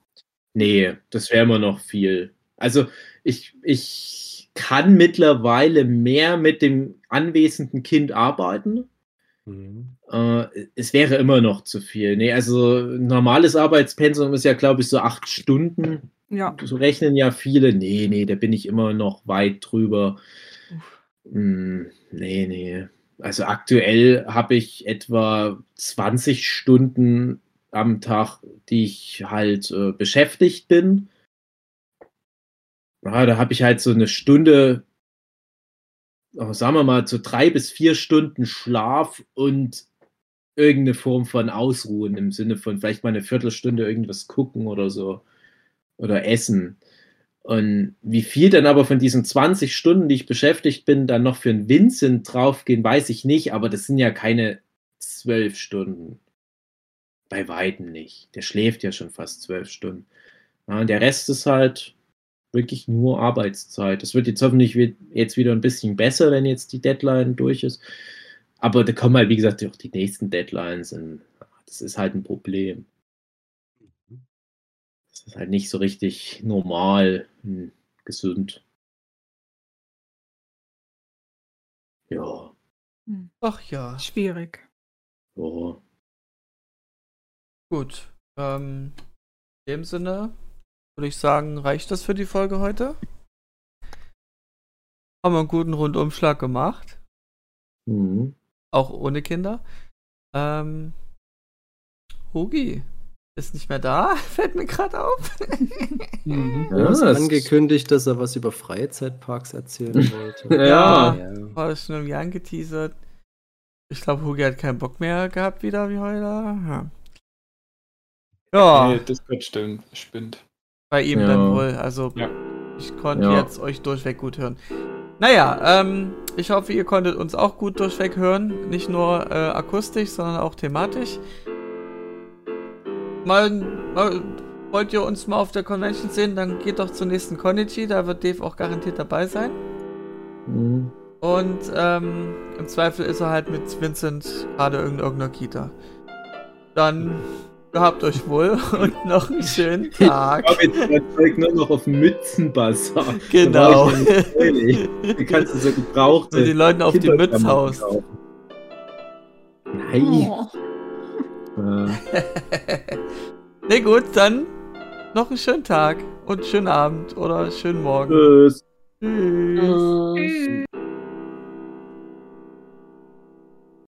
Nee, das wäre immer noch viel. Also ich, ich kann mittlerweile mehr mit dem anwesenden Kind arbeiten. Mhm. Äh, es wäre immer noch zu viel. Nee, also ein normales Arbeitspensum ist ja, glaube ich, so acht Stunden. Ja. So rechnen ja viele. Nee, nee, da bin ich immer noch weit drüber. Hm, nee, nee. Also aktuell habe ich etwa 20 Stunden am Tag, die ich halt äh, beschäftigt bin. Ja, da habe ich halt so eine Stunde, oh, sagen wir mal, so drei bis vier Stunden Schlaf und irgendeine Form von Ausruhen im Sinne von vielleicht mal eine Viertelstunde irgendwas gucken oder so oder essen. Und wie viel dann aber von diesen 20 Stunden, die ich beschäftigt bin, dann noch für einen Vincent draufgehen, weiß ich nicht, aber das sind ja keine zwölf Stunden. Bei Weitem nicht. Der schläft ja schon fast zwölf Stunden. Ja, und der Rest ist halt wirklich nur Arbeitszeit. Das wird jetzt hoffentlich jetzt wieder ein bisschen besser, wenn jetzt die Deadline durch ist. Aber da kommen halt, wie gesagt, auch die nächsten Deadlines. Und das ist halt ein Problem. Das ist halt nicht so richtig normal und gesund. Ja, Ach ja. Schwierig. ja. Gut. Ähm, in dem Sinne würde ich sagen, reicht das für die Folge heute? Haben wir einen guten Rundumschlag gemacht. Mhm. Auch ohne Kinder. Ähm, Hugi ist nicht mehr da. Fällt mir gerade auf. Mhm. Er hat angekündigt, dass er was über Freizeitparks erzählen wollte. Ja. ja. War das schon irgendwie angeteasert. Ich glaube, Hugi hat keinen Bock mehr gehabt wieder wie heute. Ja. Ja, Nee, Discord stimmt, spinnt. bei ihm Ja. dann wohl. Also Ja. ich konnte Ja. jetzt euch durchweg gut hören. Naja, ähm, ich hoffe, ihr konntet uns auch gut durchweg hören. Nicht nur äh, akustisch, sondern auch thematisch. Mal, mal, wollt ihr uns mal auf der Convention sehen, dann geht doch zur nächsten Konichi, da wird Dave auch garantiert dabei sein. Mhm. Und ähm, im Zweifel ist er halt mit Vincent gerade in irgendeiner Kita. Dann gehabt euch wohl und noch einen schönen Tag. Ich habe jetzt das Zeug nur noch auf dem Mützenbazar. Genau. Da kannst du so gebrauchte So die Leuten auf die Mütze haust. Nein. Oh. Äh, Ne gut, dann noch einen schönen Tag und schönen Abend oder schönen Morgen. tschüss. Tschüss. Tschüss.